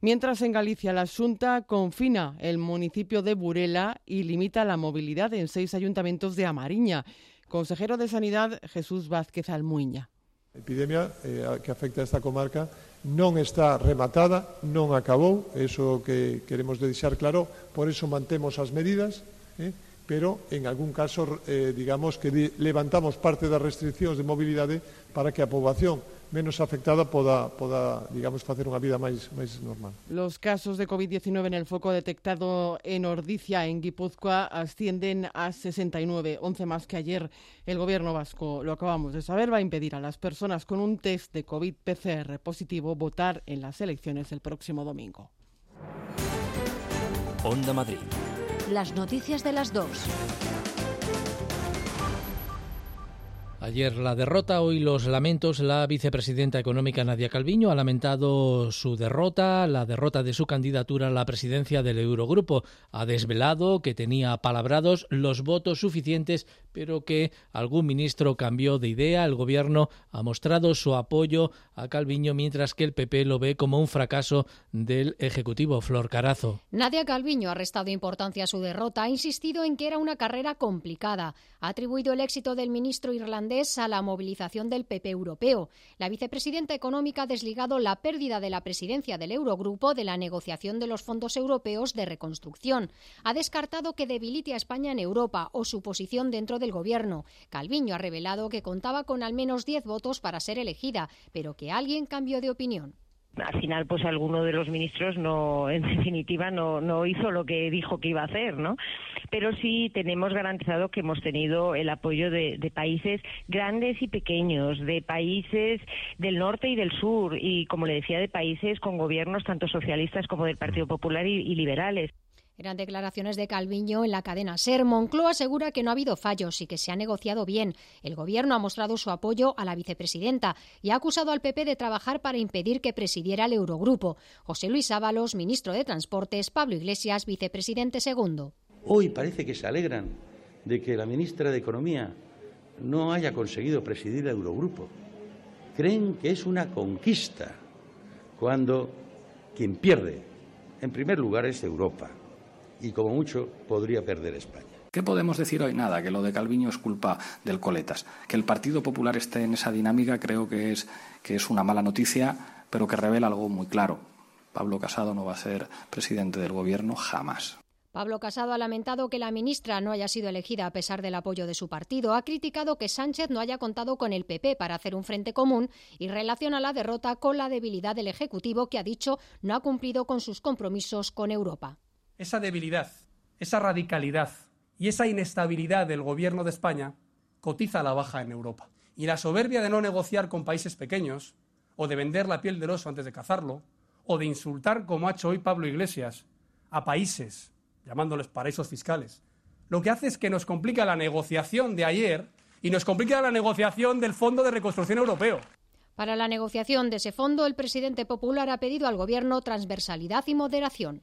Mientras en Galicia la Junta confina el municipio de Burela y limita la movilidad en seis ayuntamientos de Amariña. Consejero de Sanidad Jesús Vázquez Almuiña. A epidemia eh, que afecta a esta comarca non está rematada, non acabou, eso que queremos deixar claro, por eso mantemos as medidas, eh? pero en algún caso, eh, digamos, que levantamos parte das restriccións de mobilidade para que a poboación menos afectada poda, poda digamos, facer unha vida máis, máis normal. Los casos de COVID-19 en el foco detectado en Ordicia, en Guipúzcoa, ascienden a 69, 11 más que ayer. El gobierno vasco, lo acabamos de saber, va a impedir a las personas con un test de COVID-PCR positivo votar en las elecciones el próximo domingo. Onda Madrid. Las noticias de las dos. Ayer la derrota, hoy los lamentos. La vicepresidenta económica Nadia Calviño ha lamentado su derrota, la derrota de su candidatura a la presidencia del Eurogrupo. Ha desvelado que tenía palabrados los votos suficientes, pero que algún ministro cambió de idea. El gobierno ha mostrado su apoyo a Calviño, mientras que el PP lo ve como un fracaso del Ejecutivo. Flor Carazo. Nadia Calviño ha restado importancia a su derrota, ha insistido en que era una carrera complicada. Ha atribuido el éxito del ministro irlandés a la movilización del PP europeo. La vicepresidenta económica ha desligado la pérdida de la presidencia del Eurogrupo de la negociación de los fondos europeos de reconstrucción. Ha descartado que debilite a España en Europa o su posición dentro del gobierno. Calviño ha revelado que contaba con al menos 10 votos para ser elegida, pero que alguien cambió de opinión. Al final pues alguno de los ministros no en definitiva no, no hizo lo que dijo que iba a hacer no pero sí tenemos garantizado que hemos tenido el apoyo de, países grandes y pequeños de países del norte y del sur y como le decía de países con gobiernos tanto socialistas como del Partido Popular y liberales eran declaraciones de Calviño en la cadena SER. Moncloa asegura que no ha habido fallos y que se ha negociado bien. El Gobierno ha mostrado su apoyo a la vicepresidenta y ha acusado al PP de trabajar para impedir que presidiera el Eurogrupo. José Luis Ábalos, ministro de Transportes, Pablo Iglesias, vicepresidente segundo. Hoy parece que se alegran de que la ministra de Economía no haya conseguido presidir el Eurogrupo. Creen que es una conquista cuando quien pierde, en primer lugar, es Europa y como mucho podría perder España. ¿Qué podemos decir hoy? Nada, que lo de Calviño es culpa del Coletas. Que el Partido Popular esté en esa dinámica creo que es, que es una mala noticia, pero que revela algo muy claro. Pablo Casado no va a ser presidente del Gobierno jamás. Pablo Casado ha lamentado que la ministra no haya sido elegida a pesar del apoyo de su partido. Ha criticado que Sánchez no haya contado con el PP para hacer un frente común y relaciona la derrota con la debilidad del Ejecutivo que ha dicho no ha cumplido con sus compromisos con Europa. Esa debilidad, esa radicalidad y esa inestabilidad del gobierno de España cotiza a la baja en Europa. Y la soberbia de no negociar con países pequeños, o de vender la piel del oso antes de cazarlo, o de insultar, como ha hecho hoy Pablo Iglesias, a países, llamándoles paraísos fiscales, lo que hace es que nos complica la negociación de ayer y nos complica la negociación del Fondo de Reconstrucción Europeo. Para la negociación de ese fondo, el presidente popular ha pedido al Gobierno transversalidad y moderación.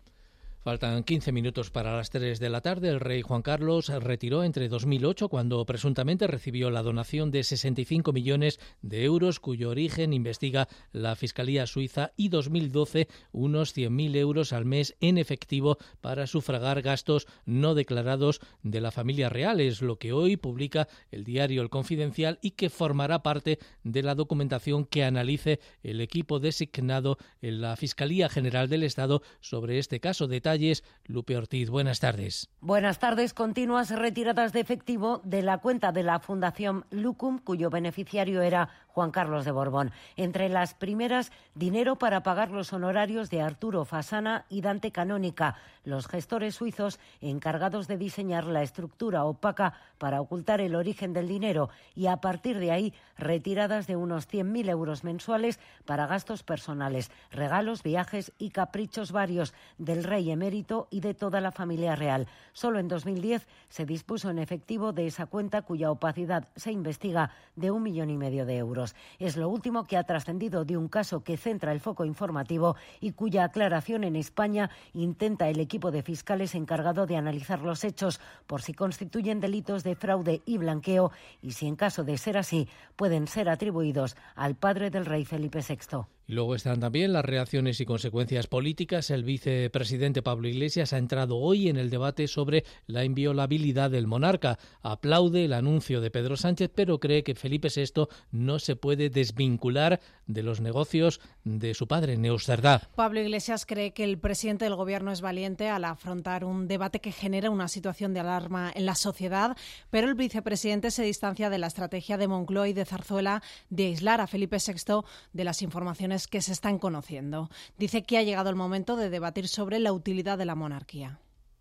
Faltan 15 minutos para las 3 de la tarde. El rey Juan Carlos retiró entre 2008, cuando presuntamente recibió la donación de 65 millones de euros, cuyo origen investiga la Fiscalía Suiza, y 2012 unos 100.000 euros al mes en efectivo para sufragar gastos no declarados de la familia real. Es lo que hoy publica el diario El Confidencial y que formará parte de la documentación que analice el equipo designado en la Fiscalía General del Estado sobre este caso. De Lupe Ortiz, buenas tardes. Buenas tardes. Continuas retiradas de efectivo de la cuenta de la Fundación Lucum, cuyo beneficiario era Juan Carlos de Borbón. Entre las primeras, dinero para pagar los honorarios de Arturo Fasana y Dante Canónica, los gestores suizos encargados de diseñar la estructura opaca para ocultar el origen del dinero y a partir de ahí retiradas de unos 100.000 euros mensuales para gastos personales, regalos, viajes y caprichos varios del rey emérito y de toda la familia real. Solo en 2010 se dispuso en efectivo de esa cuenta cuya opacidad se investiga de un millón y medio de euros. Es lo último que ha trascendido de un caso que centra el foco informativo y cuya aclaración en España intenta el equipo de fiscales encargado de analizar los hechos por si constituyen delitos de fraude y blanqueo y si en caso de ser así pueden ser atribuidos al padre del rey Felipe VI. Luego están también las reacciones y consecuencias políticas. El vicepresidente Pablo Iglesias ha entrado hoy en el debate sobre la inviolabilidad del monarca. Aplaude el anuncio de Pedro Sánchez, pero cree que Felipe VI no se puede desvincular de los negocios de su padre, Neusterdá. Pablo Iglesias cree que el presidente del gobierno es valiente al afrontar un debate que genera una situación de alarma en la sociedad, pero el vicepresidente se distancia de la estrategia de Moncloa y de Zarzuela de aislar a Felipe VI de las informaciones que se están conociendo. Dice que ha llegado el momento de debatir sobre la utilidad de la monarquía.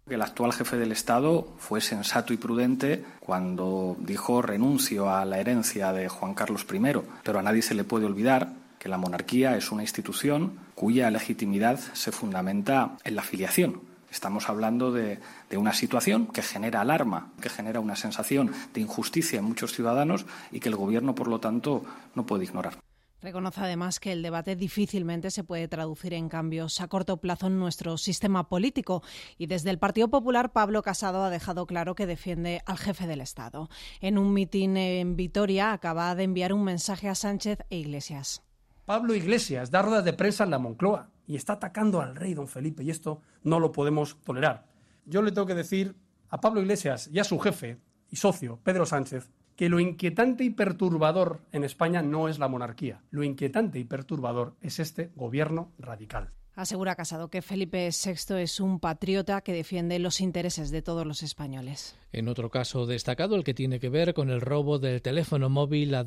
El actual jefe del Estado fue sensato y prudente cuando dijo renuncio a la herencia de Juan Carlos I, pero a nadie se le puede olvidar que la monarquía es una institución cuya legitimidad se fundamenta en la filiación. Estamos hablando de, de, una situación que genera alarma, que genera una sensación de injusticia en muchos ciudadanos y que el Gobierno, por lo tanto, no puede ignorar. Reconoce además que el debate difícilmente se puede traducir en cambios a corto plazo en nuestro sistema político y desde el Partido Popular Pablo Casado ha dejado claro que defiende al jefe del Estado. En un mitin en Vitoria acaba de enviar un mensaje a Sánchez e Iglesias. Pablo Iglesias da ruedas de prensa en la Moncloa y está atacando al rey don Felipe y esto no lo podemos tolerar. Yo le tengo que decir a Pablo Iglesias y a su jefe y socio, Pedro Sánchez, que lo inquietante y perturbador en España no es la monarquía, lo inquietante y perturbador es este gobierno radical. Asegura Casado que Felipe VI es un patriota que defiende los intereses de todos los españoles. En otro caso destacado, el que tiene que ver con el robo del teléfono móvil a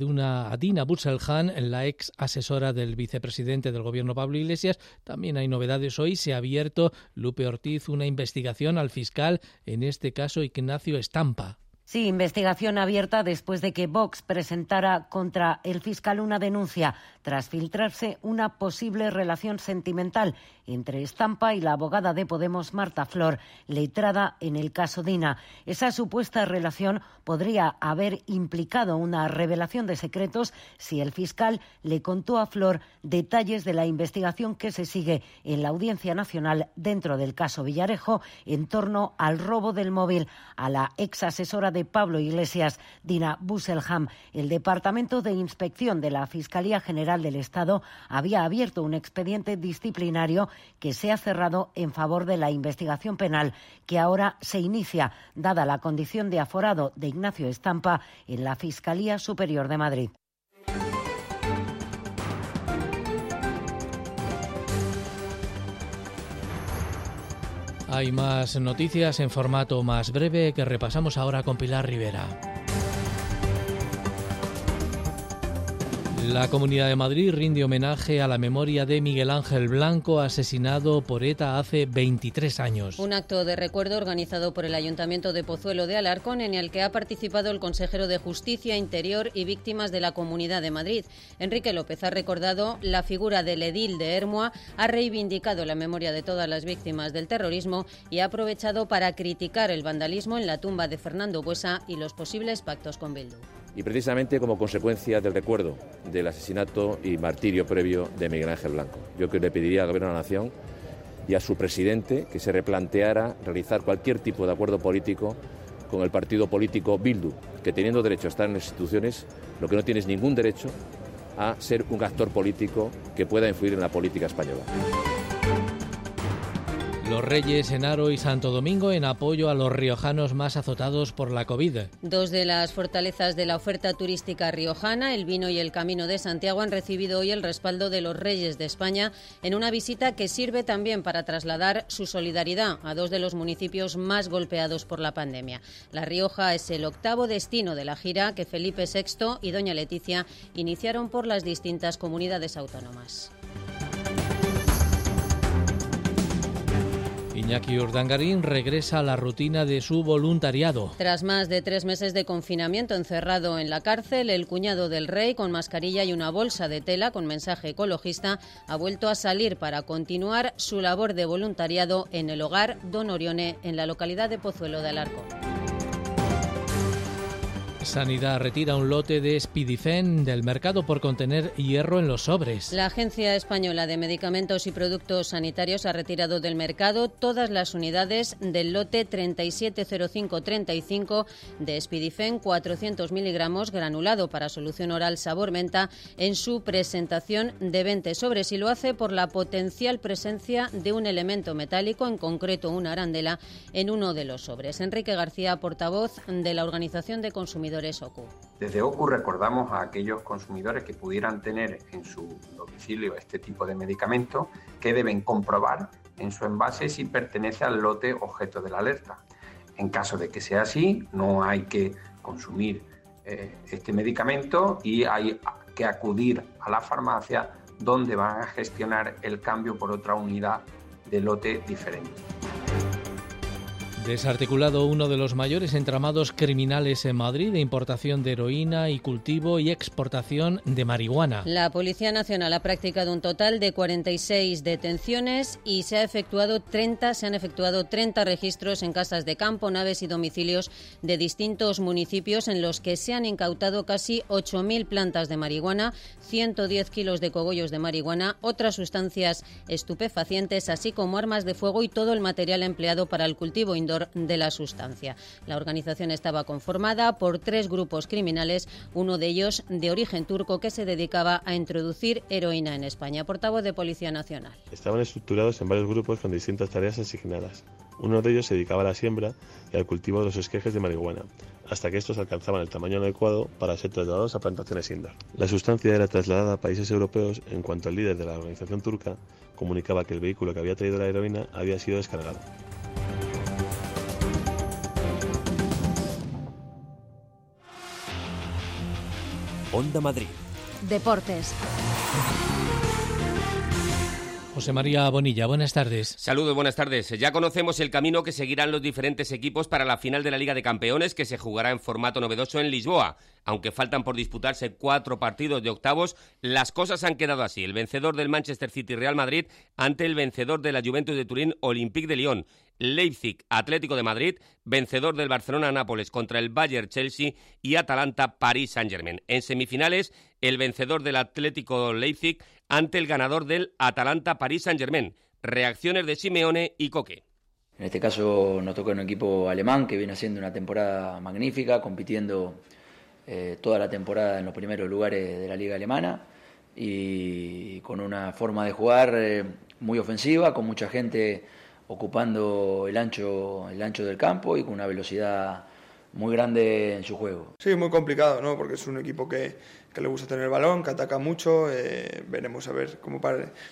Adina Butzelhan, la ex asesora del vicepresidente del gobierno Pablo Iglesias, también hay novedades hoy. Se ha abierto Lupe Ortiz una investigación al fiscal, en este caso Ignacio Estampa. Sí, investigación abierta después de que Vox presentara contra el fiscal una denuncia tras filtrarse una posible relación sentimental entre Estampa y la abogada de Podemos Marta Flor, letrada en el caso Dina. Esa supuesta relación podría haber implicado una revelación de secretos si el fiscal le contó a Flor detalles de la investigación que se sigue en la Audiencia Nacional dentro del caso Villarejo en torno al robo del móvil a la ex asesora de Pablo Iglesias, Dina Busselham. El Departamento de Inspección de la Fiscalía General del Estado había abierto un expediente disciplinario que se ha cerrado en favor de la investigación penal que ahora se inicia, dada la condición de aforado de Ignacio Estampa en la Fiscalía Superior de Madrid. Hay más noticias en formato más breve que repasamos ahora con Pilar Rivera. La Comunidad de Madrid rinde homenaje a la memoria de Miguel Ángel Blanco, asesinado por ETA hace 23 años. Un acto de recuerdo organizado por el Ayuntamiento de Pozuelo de Alarcón, en el que ha participado el consejero de Justicia, Interior y Víctimas de la Comunidad de Madrid. Enrique López ha recordado la figura del edil de Hermoa, ha reivindicado la memoria de todas las víctimas del terrorismo y ha aprovechado para criticar el vandalismo en la tumba de Fernando Buesa y los posibles pactos con Bildu y precisamente como consecuencia del recuerdo del asesinato y martirio previo de Miguel Ángel Blanco. Yo que le pediría al Gobierno de la Nación y a su presidente que se replanteara realizar cualquier tipo de acuerdo político con el partido político Bildu, que teniendo derecho a estar en las instituciones, lo que no tiene es ningún derecho a ser un actor político que pueda influir en la política española. Los Reyes, Enaro y Santo Domingo en apoyo a los riojanos más azotados por la COVID. Dos de las fortalezas de la oferta turística riojana, el vino y el camino de Santiago, han recibido hoy el respaldo de los Reyes de España en una visita que sirve también para trasladar su solidaridad a dos de los municipios más golpeados por la pandemia. La Rioja es el octavo destino de la gira que Felipe VI y Doña Leticia iniciaron por las distintas comunidades autónomas. Iñaki Urdangarín regresa a la rutina de su voluntariado. Tras más de tres meses de confinamiento encerrado en la cárcel, el cuñado del rey, con mascarilla y una bolsa de tela con mensaje ecologista, ha vuelto a salir para continuar su labor de voluntariado en el hogar Don Orione, en la localidad de Pozuelo de Alarcón. Sanidad retira un lote de Spidifen del mercado por contener hierro en los sobres. La Agencia Española de Medicamentos y Productos Sanitarios ha retirado del mercado todas las unidades del lote 370535 de Spidifen 400 miligramos granulado para solución oral sabor menta en su presentación de 20 sobres y lo hace por la potencial presencia de un elemento metálico, en concreto una arandela, en uno de los sobres. Enrique García, portavoz de la Organización de Consumidores desde OCU recordamos a aquellos consumidores que pudieran tener en su domicilio este tipo de medicamento que deben comprobar en su envase si pertenece al lote objeto de la alerta. En caso de que sea así, no hay que consumir eh, este medicamento y hay que acudir a la farmacia donde van a gestionar el cambio por otra unidad de lote diferente. Desarticulado uno de los mayores entramados criminales en Madrid de importación de heroína y cultivo y exportación de marihuana. La Policía Nacional ha practicado un total de 46 detenciones y se ha efectuado 30, se han efectuado 30 registros en casas de campo, naves y domicilios de distintos municipios en los que se han incautado casi 8.000 plantas de marihuana, 110 kilos de cogollos de marihuana, otras sustancias estupefacientes, así como armas de fuego y todo el material empleado para el cultivo de la sustancia. La organización estaba conformada por tres grupos criminales, uno de ellos de origen turco que se dedicaba a introducir heroína en España. Portavoz de Policía Nacional. Estaban estructurados en varios grupos con distintas tareas asignadas. Uno de ellos se dedicaba a la siembra y al cultivo de los esquejes de marihuana, hasta que estos alcanzaban el tamaño adecuado para ser trasladados a plantaciones indoor. La sustancia era trasladada a países europeos en cuanto el líder de la organización turca comunicaba que el vehículo que había traído la heroína había sido descargado. Onda Madrid. Deportes. José María Bonilla, buenas tardes. Saludos, buenas tardes. Ya conocemos el camino que seguirán los diferentes equipos para la final de la Liga de Campeones que se jugará en formato novedoso en Lisboa. Aunque faltan por disputarse cuatro partidos de octavos, las cosas han quedado así. El vencedor del Manchester City Real Madrid ante el vencedor de la Juventus de Turín Olympique de Lyon. Leipzig Atlético de Madrid, vencedor del Barcelona Nápoles contra el Bayern Chelsea y Atalanta París Saint-Germain. En semifinales, el vencedor del Atlético Leipzig ante el ganador del Atalanta París Saint-Germain. Reacciones de Simeone y Coque. En este caso nos toca un equipo alemán que viene haciendo una temporada magnífica, compitiendo eh, toda la temporada en los primeros lugares de la liga alemana y con una forma de jugar eh, muy ofensiva, con mucha gente ocupando el ancho, el ancho del campo y con una velocidad muy grande en su juego. Sí, muy complicado, ¿no? Porque es un equipo que, que le gusta tener el balón, que ataca mucho. Eh, veremos a ver cómo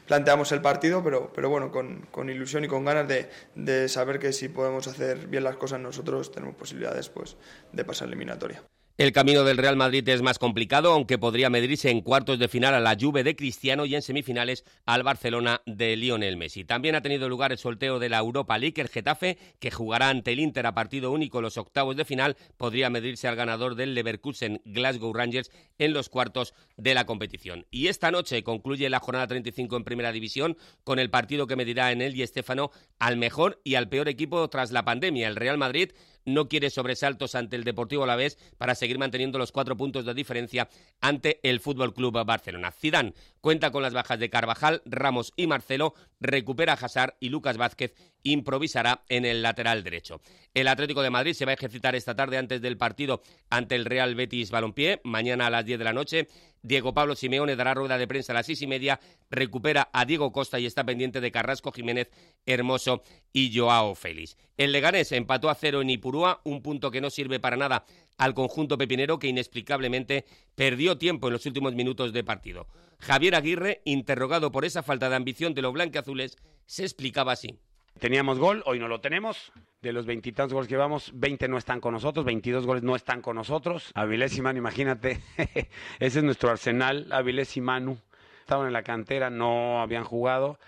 planteamos el partido, pero, pero bueno, con, con ilusión y con ganas de, de, saber que si podemos hacer bien las cosas nosotros, tenemos posibilidades pues, de pasar eliminatoria. El camino del Real Madrid es más complicado, aunque podría medirse en cuartos de final a la Juve de Cristiano y en semifinales al Barcelona de Lionel Messi. También ha tenido lugar el sorteo de la Europa League. El Getafe, que jugará ante el Inter a partido único los octavos de final, podría medirse al ganador del Leverkusen Glasgow Rangers en los cuartos de la competición. Y esta noche concluye la jornada 35 en Primera División con el partido que medirá en el y Estefano al mejor y al peor equipo tras la pandemia. El Real Madrid no quiere sobresaltos ante el Deportivo Alavés para seguir manteniendo los cuatro puntos de diferencia ante el Fútbol Club Barcelona. Zidane cuenta con las bajas de Carvajal, Ramos y Marcelo, recupera a Hazard y Lucas Vázquez improvisará en el lateral derecho. El Atlético de Madrid se va a ejercitar esta tarde antes del partido ante el Real Betis Balompié, mañana a las 10 de la noche. Diego Pablo Simeone dará rueda de prensa a las seis y media, recupera a Diego Costa y está pendiente de Carrasco Jiménez, Hermoso y Joao Félix. El Leganés empató a cero en Ipurúa, un punto que no sirve para nada al conjunto pepinero que inexplicablemente perdió tiempo en los últimos minutos de partido. Javier Aguirre, interrogado por esa falta de ambición de los blanqueazules, se explicaba así. Teníamos gol, hoy no lo tenemos. De los veintitantos goles que llevamos, 20 no están con nosotros, 22 goles no están con nosotros. Avilés y Manu, imagínate, *laughs* ese es nuestro arsenal, Avilés y Manu. Estaban en la cantera, no habían jugado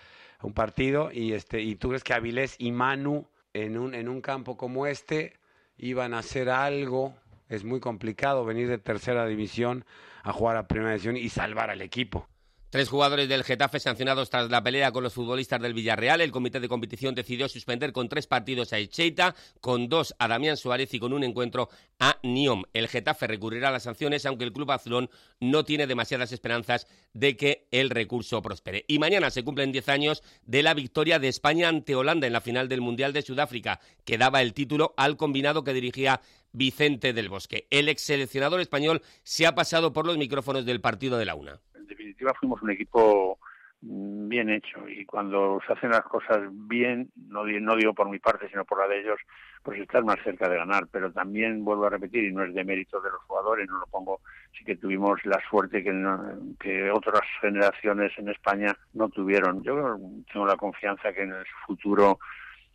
un partido y, este, y tú crees que Avilés y Manu en un, en un campo como este iban a hacer algo. Es muy complicado venir de tercera división a jugar a primera división y salvar al equipo. Tres jugadores del Getafe sancionados tras la pelea con los futbolistas del Villarreal. El comité de competición decidió suspender con tres partidos a Echeita, con dos a Damián Suárez y con un encuentro a Niom. El Getafe recurrirá a las sanciones, aunque el club azulón no tiene demasiadas esperanzas de que el recurso prospere. Y mañana se cumplen diez años de la victoria de España ante Holanda en la final del Mundial de Sudáfrica, que daba el título al combinado que dirigía Vicente del Bosque. El ex seleccionador español se ha pasado por los micrófonos del partido de la UNA definitiva fuimos un equipo mm, bien hecho y cuando se hacen las cosas bien, no, no digo por mi parte, sino por la de ellos, pues estás más cerca de ganar. Pero también vuelvo a repetir, y no es de mérito de los jugadores, no lo pongo, sí que tuvimos la suerte que, que otras generaciones en España no tuvieron. Yo tengo la confianza que en el futuro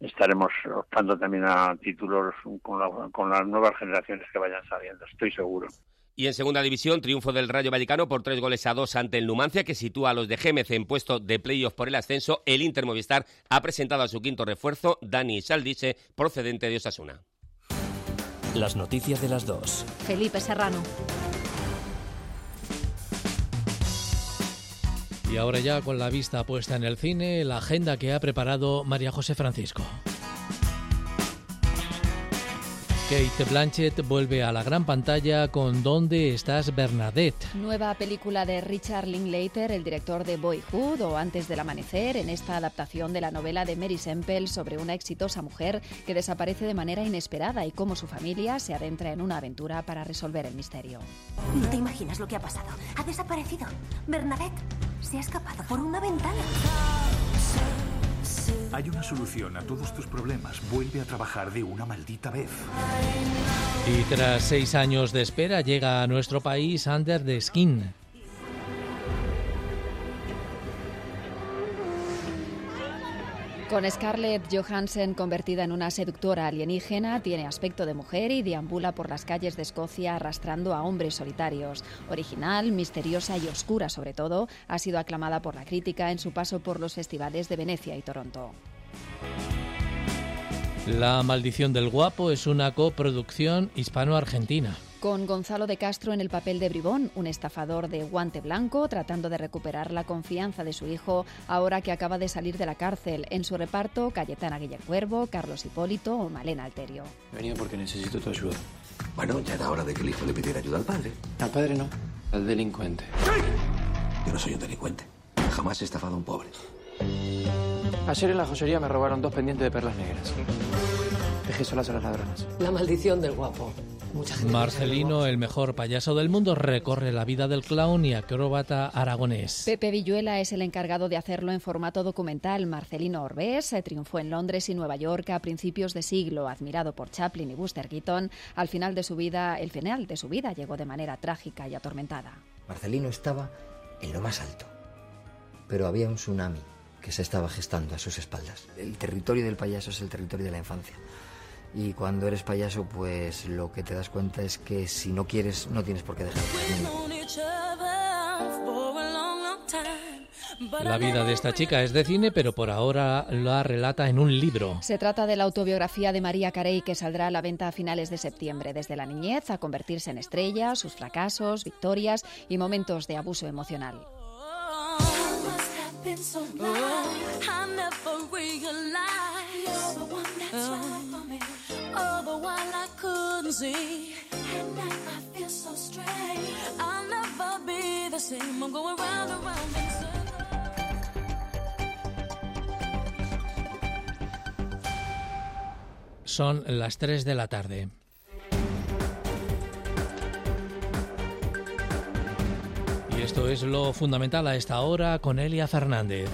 estaremos optando también a títulos con, con las nuevas generaciones que vayan saliendo, estoy seguro. Y en segunda división, triunfo del Rayo Vallecano por tres goles a dos ante el Numancia, que sitúa a los de Gémez en puesto de playoff por el ascenso. El Inter Movistar ha presentado a su quinto refuerzo, Dani Saldice, procedente de Osasuna. Las noticias de las dos. Felipe Serrano. Y ahora ya con la vista puesta en el cine, la agenda que ha preparado María José Francisco. Kate Blanchett vuelve a la gran pantalla con ¿Dónde estás Bernadette? Nueva película de Richard Linklater, el director de Boyhood o Antes del amanecer, en esta adaptación de la novela de Mary Semple sobre una exitosa mujer que desaparece de manera inesperada y cómo su familia se adentra en una aventura para resolver el misterio. No te imaginas lo que ha pasado. Ha desaparecido. Bernadette se ha escapado por una ventana. Hay una solución a todos tus problemas. Vuelve a trabajar de una maldita vez. Y tras seis años de espera llega a nuestro país Under the Skin. Con Scarlett Johansson convertida en una seductora alienígena, tiene aspecto de mujer y deambula por las calles de Escocia arrastrando a hombres solitarios. Original, misteriosa y oscura sobre todo, ha sido aclamada por la crítica en su paso por los festivales de Venecia y Toronto. La maldición del guapo es una coproducción hispano-argentina con Gonzalo de Castro en el papel de bribón, un estafador de guante blanco tratando de recuperar la confianza de su hijo ahora que acaba de salir de la cárcel. En su reparto, Cayetana Cuervo, Carlos Hipólito o Malena Alterio. He venido porque necesito tu ayuda. Bueno, ya era hora de que el hijo le pidiera ayuda al padre. Al padre no, al delincuente. Yo no soy un delincuente. Jamás he estafado a un pobre. Ayer en la joyería me robaron dos pendientes de perlas negras. Dejé solas a las ladronas. La maldición del guapo. Marcelino, el mejor payaso del mundo, recorre la vida del clown y acróbata aragonés. Pepe Villuela es el encargado de hacerlo en formato documental. Marcelino Orbés triunfó en Londres y Nueva York a principios de siglo, admirado por Chaplin y Buster Keaton. Al final de su vida, el final de su vida llegó de manera trágica y atormentada. Marcelino estaba en lo más alto, pero había un tsunami que se estaba gestando a sus espaldas. El territorio del payaso es el territorio de la infancia. Y cuando eres payaso, pues lo que te das cuenta es que si no quieres, no tienes por qué dejar. La vida de esta chica es de cine, pero por ahora la relata en un libro. Se trata de la autobiografía de María Carey que saldrá a la venta a finales de septiembre, desde la niñez a convertirse en estrella, sus fracasos, victorias y momentos de abuso emocional. Son las 3 de la tarde. Y esto es lo fundamental a esta hora con Elia Fernández.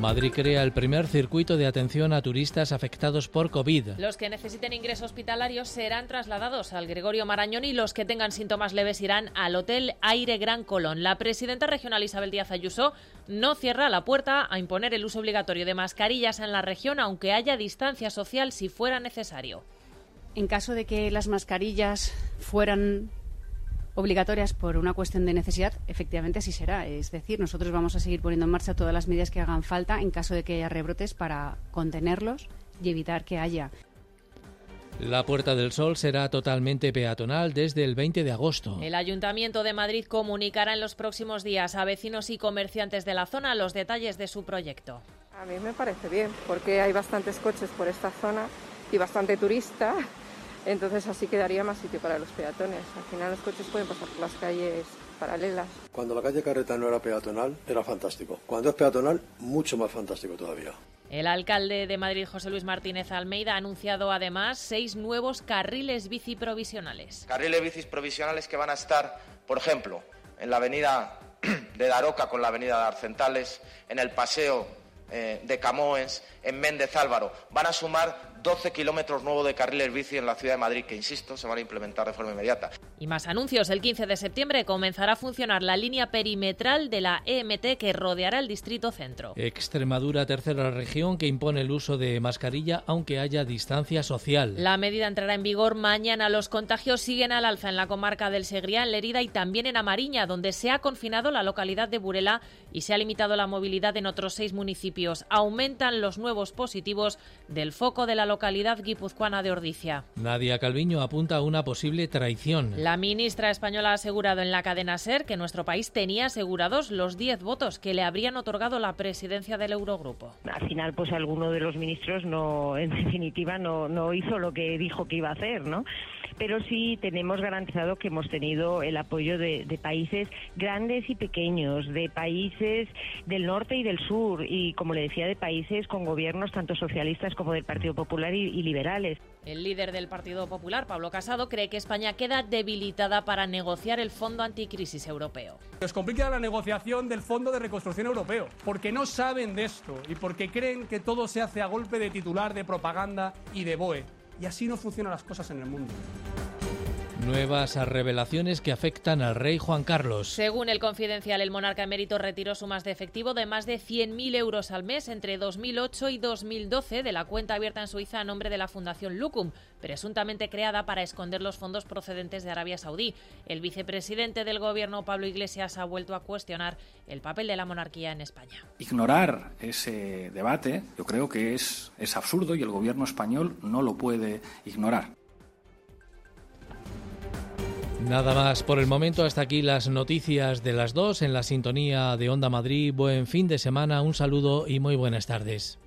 Madrid crea el primer circuito de atención a turistas afectados por COVID. Los que necesiten ingreso hospitalario serán trasladados al Gregorio Marañón y los que tengan síntomas leves irán al Hotel Aire Gran Colón. La presidenta regional Isabel Díaz Ayuso no cierra la puerta a imponer el uso obligatorio de mascarillas en la región, aunque haya distancia social si fuera necesario. En caso de que las mascarillas fueran obligatorias por una cuestión de necesidad, efectivamente así será. Es decir, nosotros vamos a seguir poniendo en marcha todas las medidas que hagan falta en caso de que haya rebrotes para contenerlos y evitar que haya. La Puerta del Sol será totalmente peatonal desde el 20 de agosto. El Ayuntamiento de Madrid comunicará en los próximos días a vecinos y comerciantes de la zona los detalles de su proyecto. A mí me parece bien, porque hay bastantes coches por esta zona y bastante turista entonces así quedaría más sitio para los peatones. Al final los coches pueden pasar por las calles paralelas. Cuando la calle Carreta no era peatonal, era fantástico. Cuando es peatonal, mucho más fantástico todavía. El alcalde de Madrid, José Luis Martínez Almeida, ha anunciado además seis nuevos carriles bici provisionales. Carriles bicis provisionales que van a estar, por ejemplo, en la avenida *clears throat* de Daroca con la avenida de Arcentales, en el paseo eh, de Camoens, en Méndez Álvaro. Van a sumar 12 kilómetros nuevos de carriles bici en la ciudad de Madrid, que insisto, se van a implementar de forma inmediata. Y más anuncios. El 15 de septiembre comenzará a funcionar la línea perimetral de la EMT que rodeará el distrito centro. Extremadura, tercera región que impone el uso de mascarilla aunque haya distancia social. La medida entrará en vigor mañana. Los contagios siguen al alza en la comarca del Segriá, en Lerida y también en Amariña, donde se ha confinado la localidad de Burela y se ha limitado la movilidad en otros seis municipios. Aumentan los nuevos positivos del foco de la localidad guipuzcoana de Ordicia. Nadia Calviño apunta a una posible traición. La ministra española ha asegurado en la cadena SER que nuestro país tenía asegurados los 10 votos que le habrían otorgado la presidencia del Eurogrupo. Al final, pues alguno de los ministros no, en definitiva, no, no hizo lo que dijo que iba a hacer, ¿no? pero sí tenemos garantizado que hemos tenido el apoyo de, países grandes y pequeños, de países del norte y del sur, y como le decía, de países con gobiernos tanto socialistas como del Partido Popular y, y liberales. El líder del Partido Popular, Pablo Casado, cree que España queda debilitada para negociar el Fondo Anticrisis Europeo. Nos complica la negociación del Fondo de Reconstrucción Europeo, porque no saben de esto y porque creen que todo se hace a golpe de titular, de propaganda y de BOE. Y así no funcionan las cosas en el mundo. Nuevas revelaciones que afectan al rey Juan Carlos. Según el confidencial, el monarca emérito retiró sumas de efectivo de más de 100.000 euros al mes entre 2008 y 2012 de la cuenta abierta en Suiza a nombre de la Fundación Lucum, presuntamente creada para esconder los fondos procedentes de Arabia Saudí. El vicepresidente del gobierno, Pablo Iglesias, ha vuelto a cuestionar el papel de la monarquía en España. Ignorar ese debate yo creo que es, es absurdo y el gobierno español no lo puede ignorar. Nada más por el momento, hasta aquí las noticias de las dos en la sintonía de Onda Madrid. Buen fin de semana, un saludo y muy buenas tardes.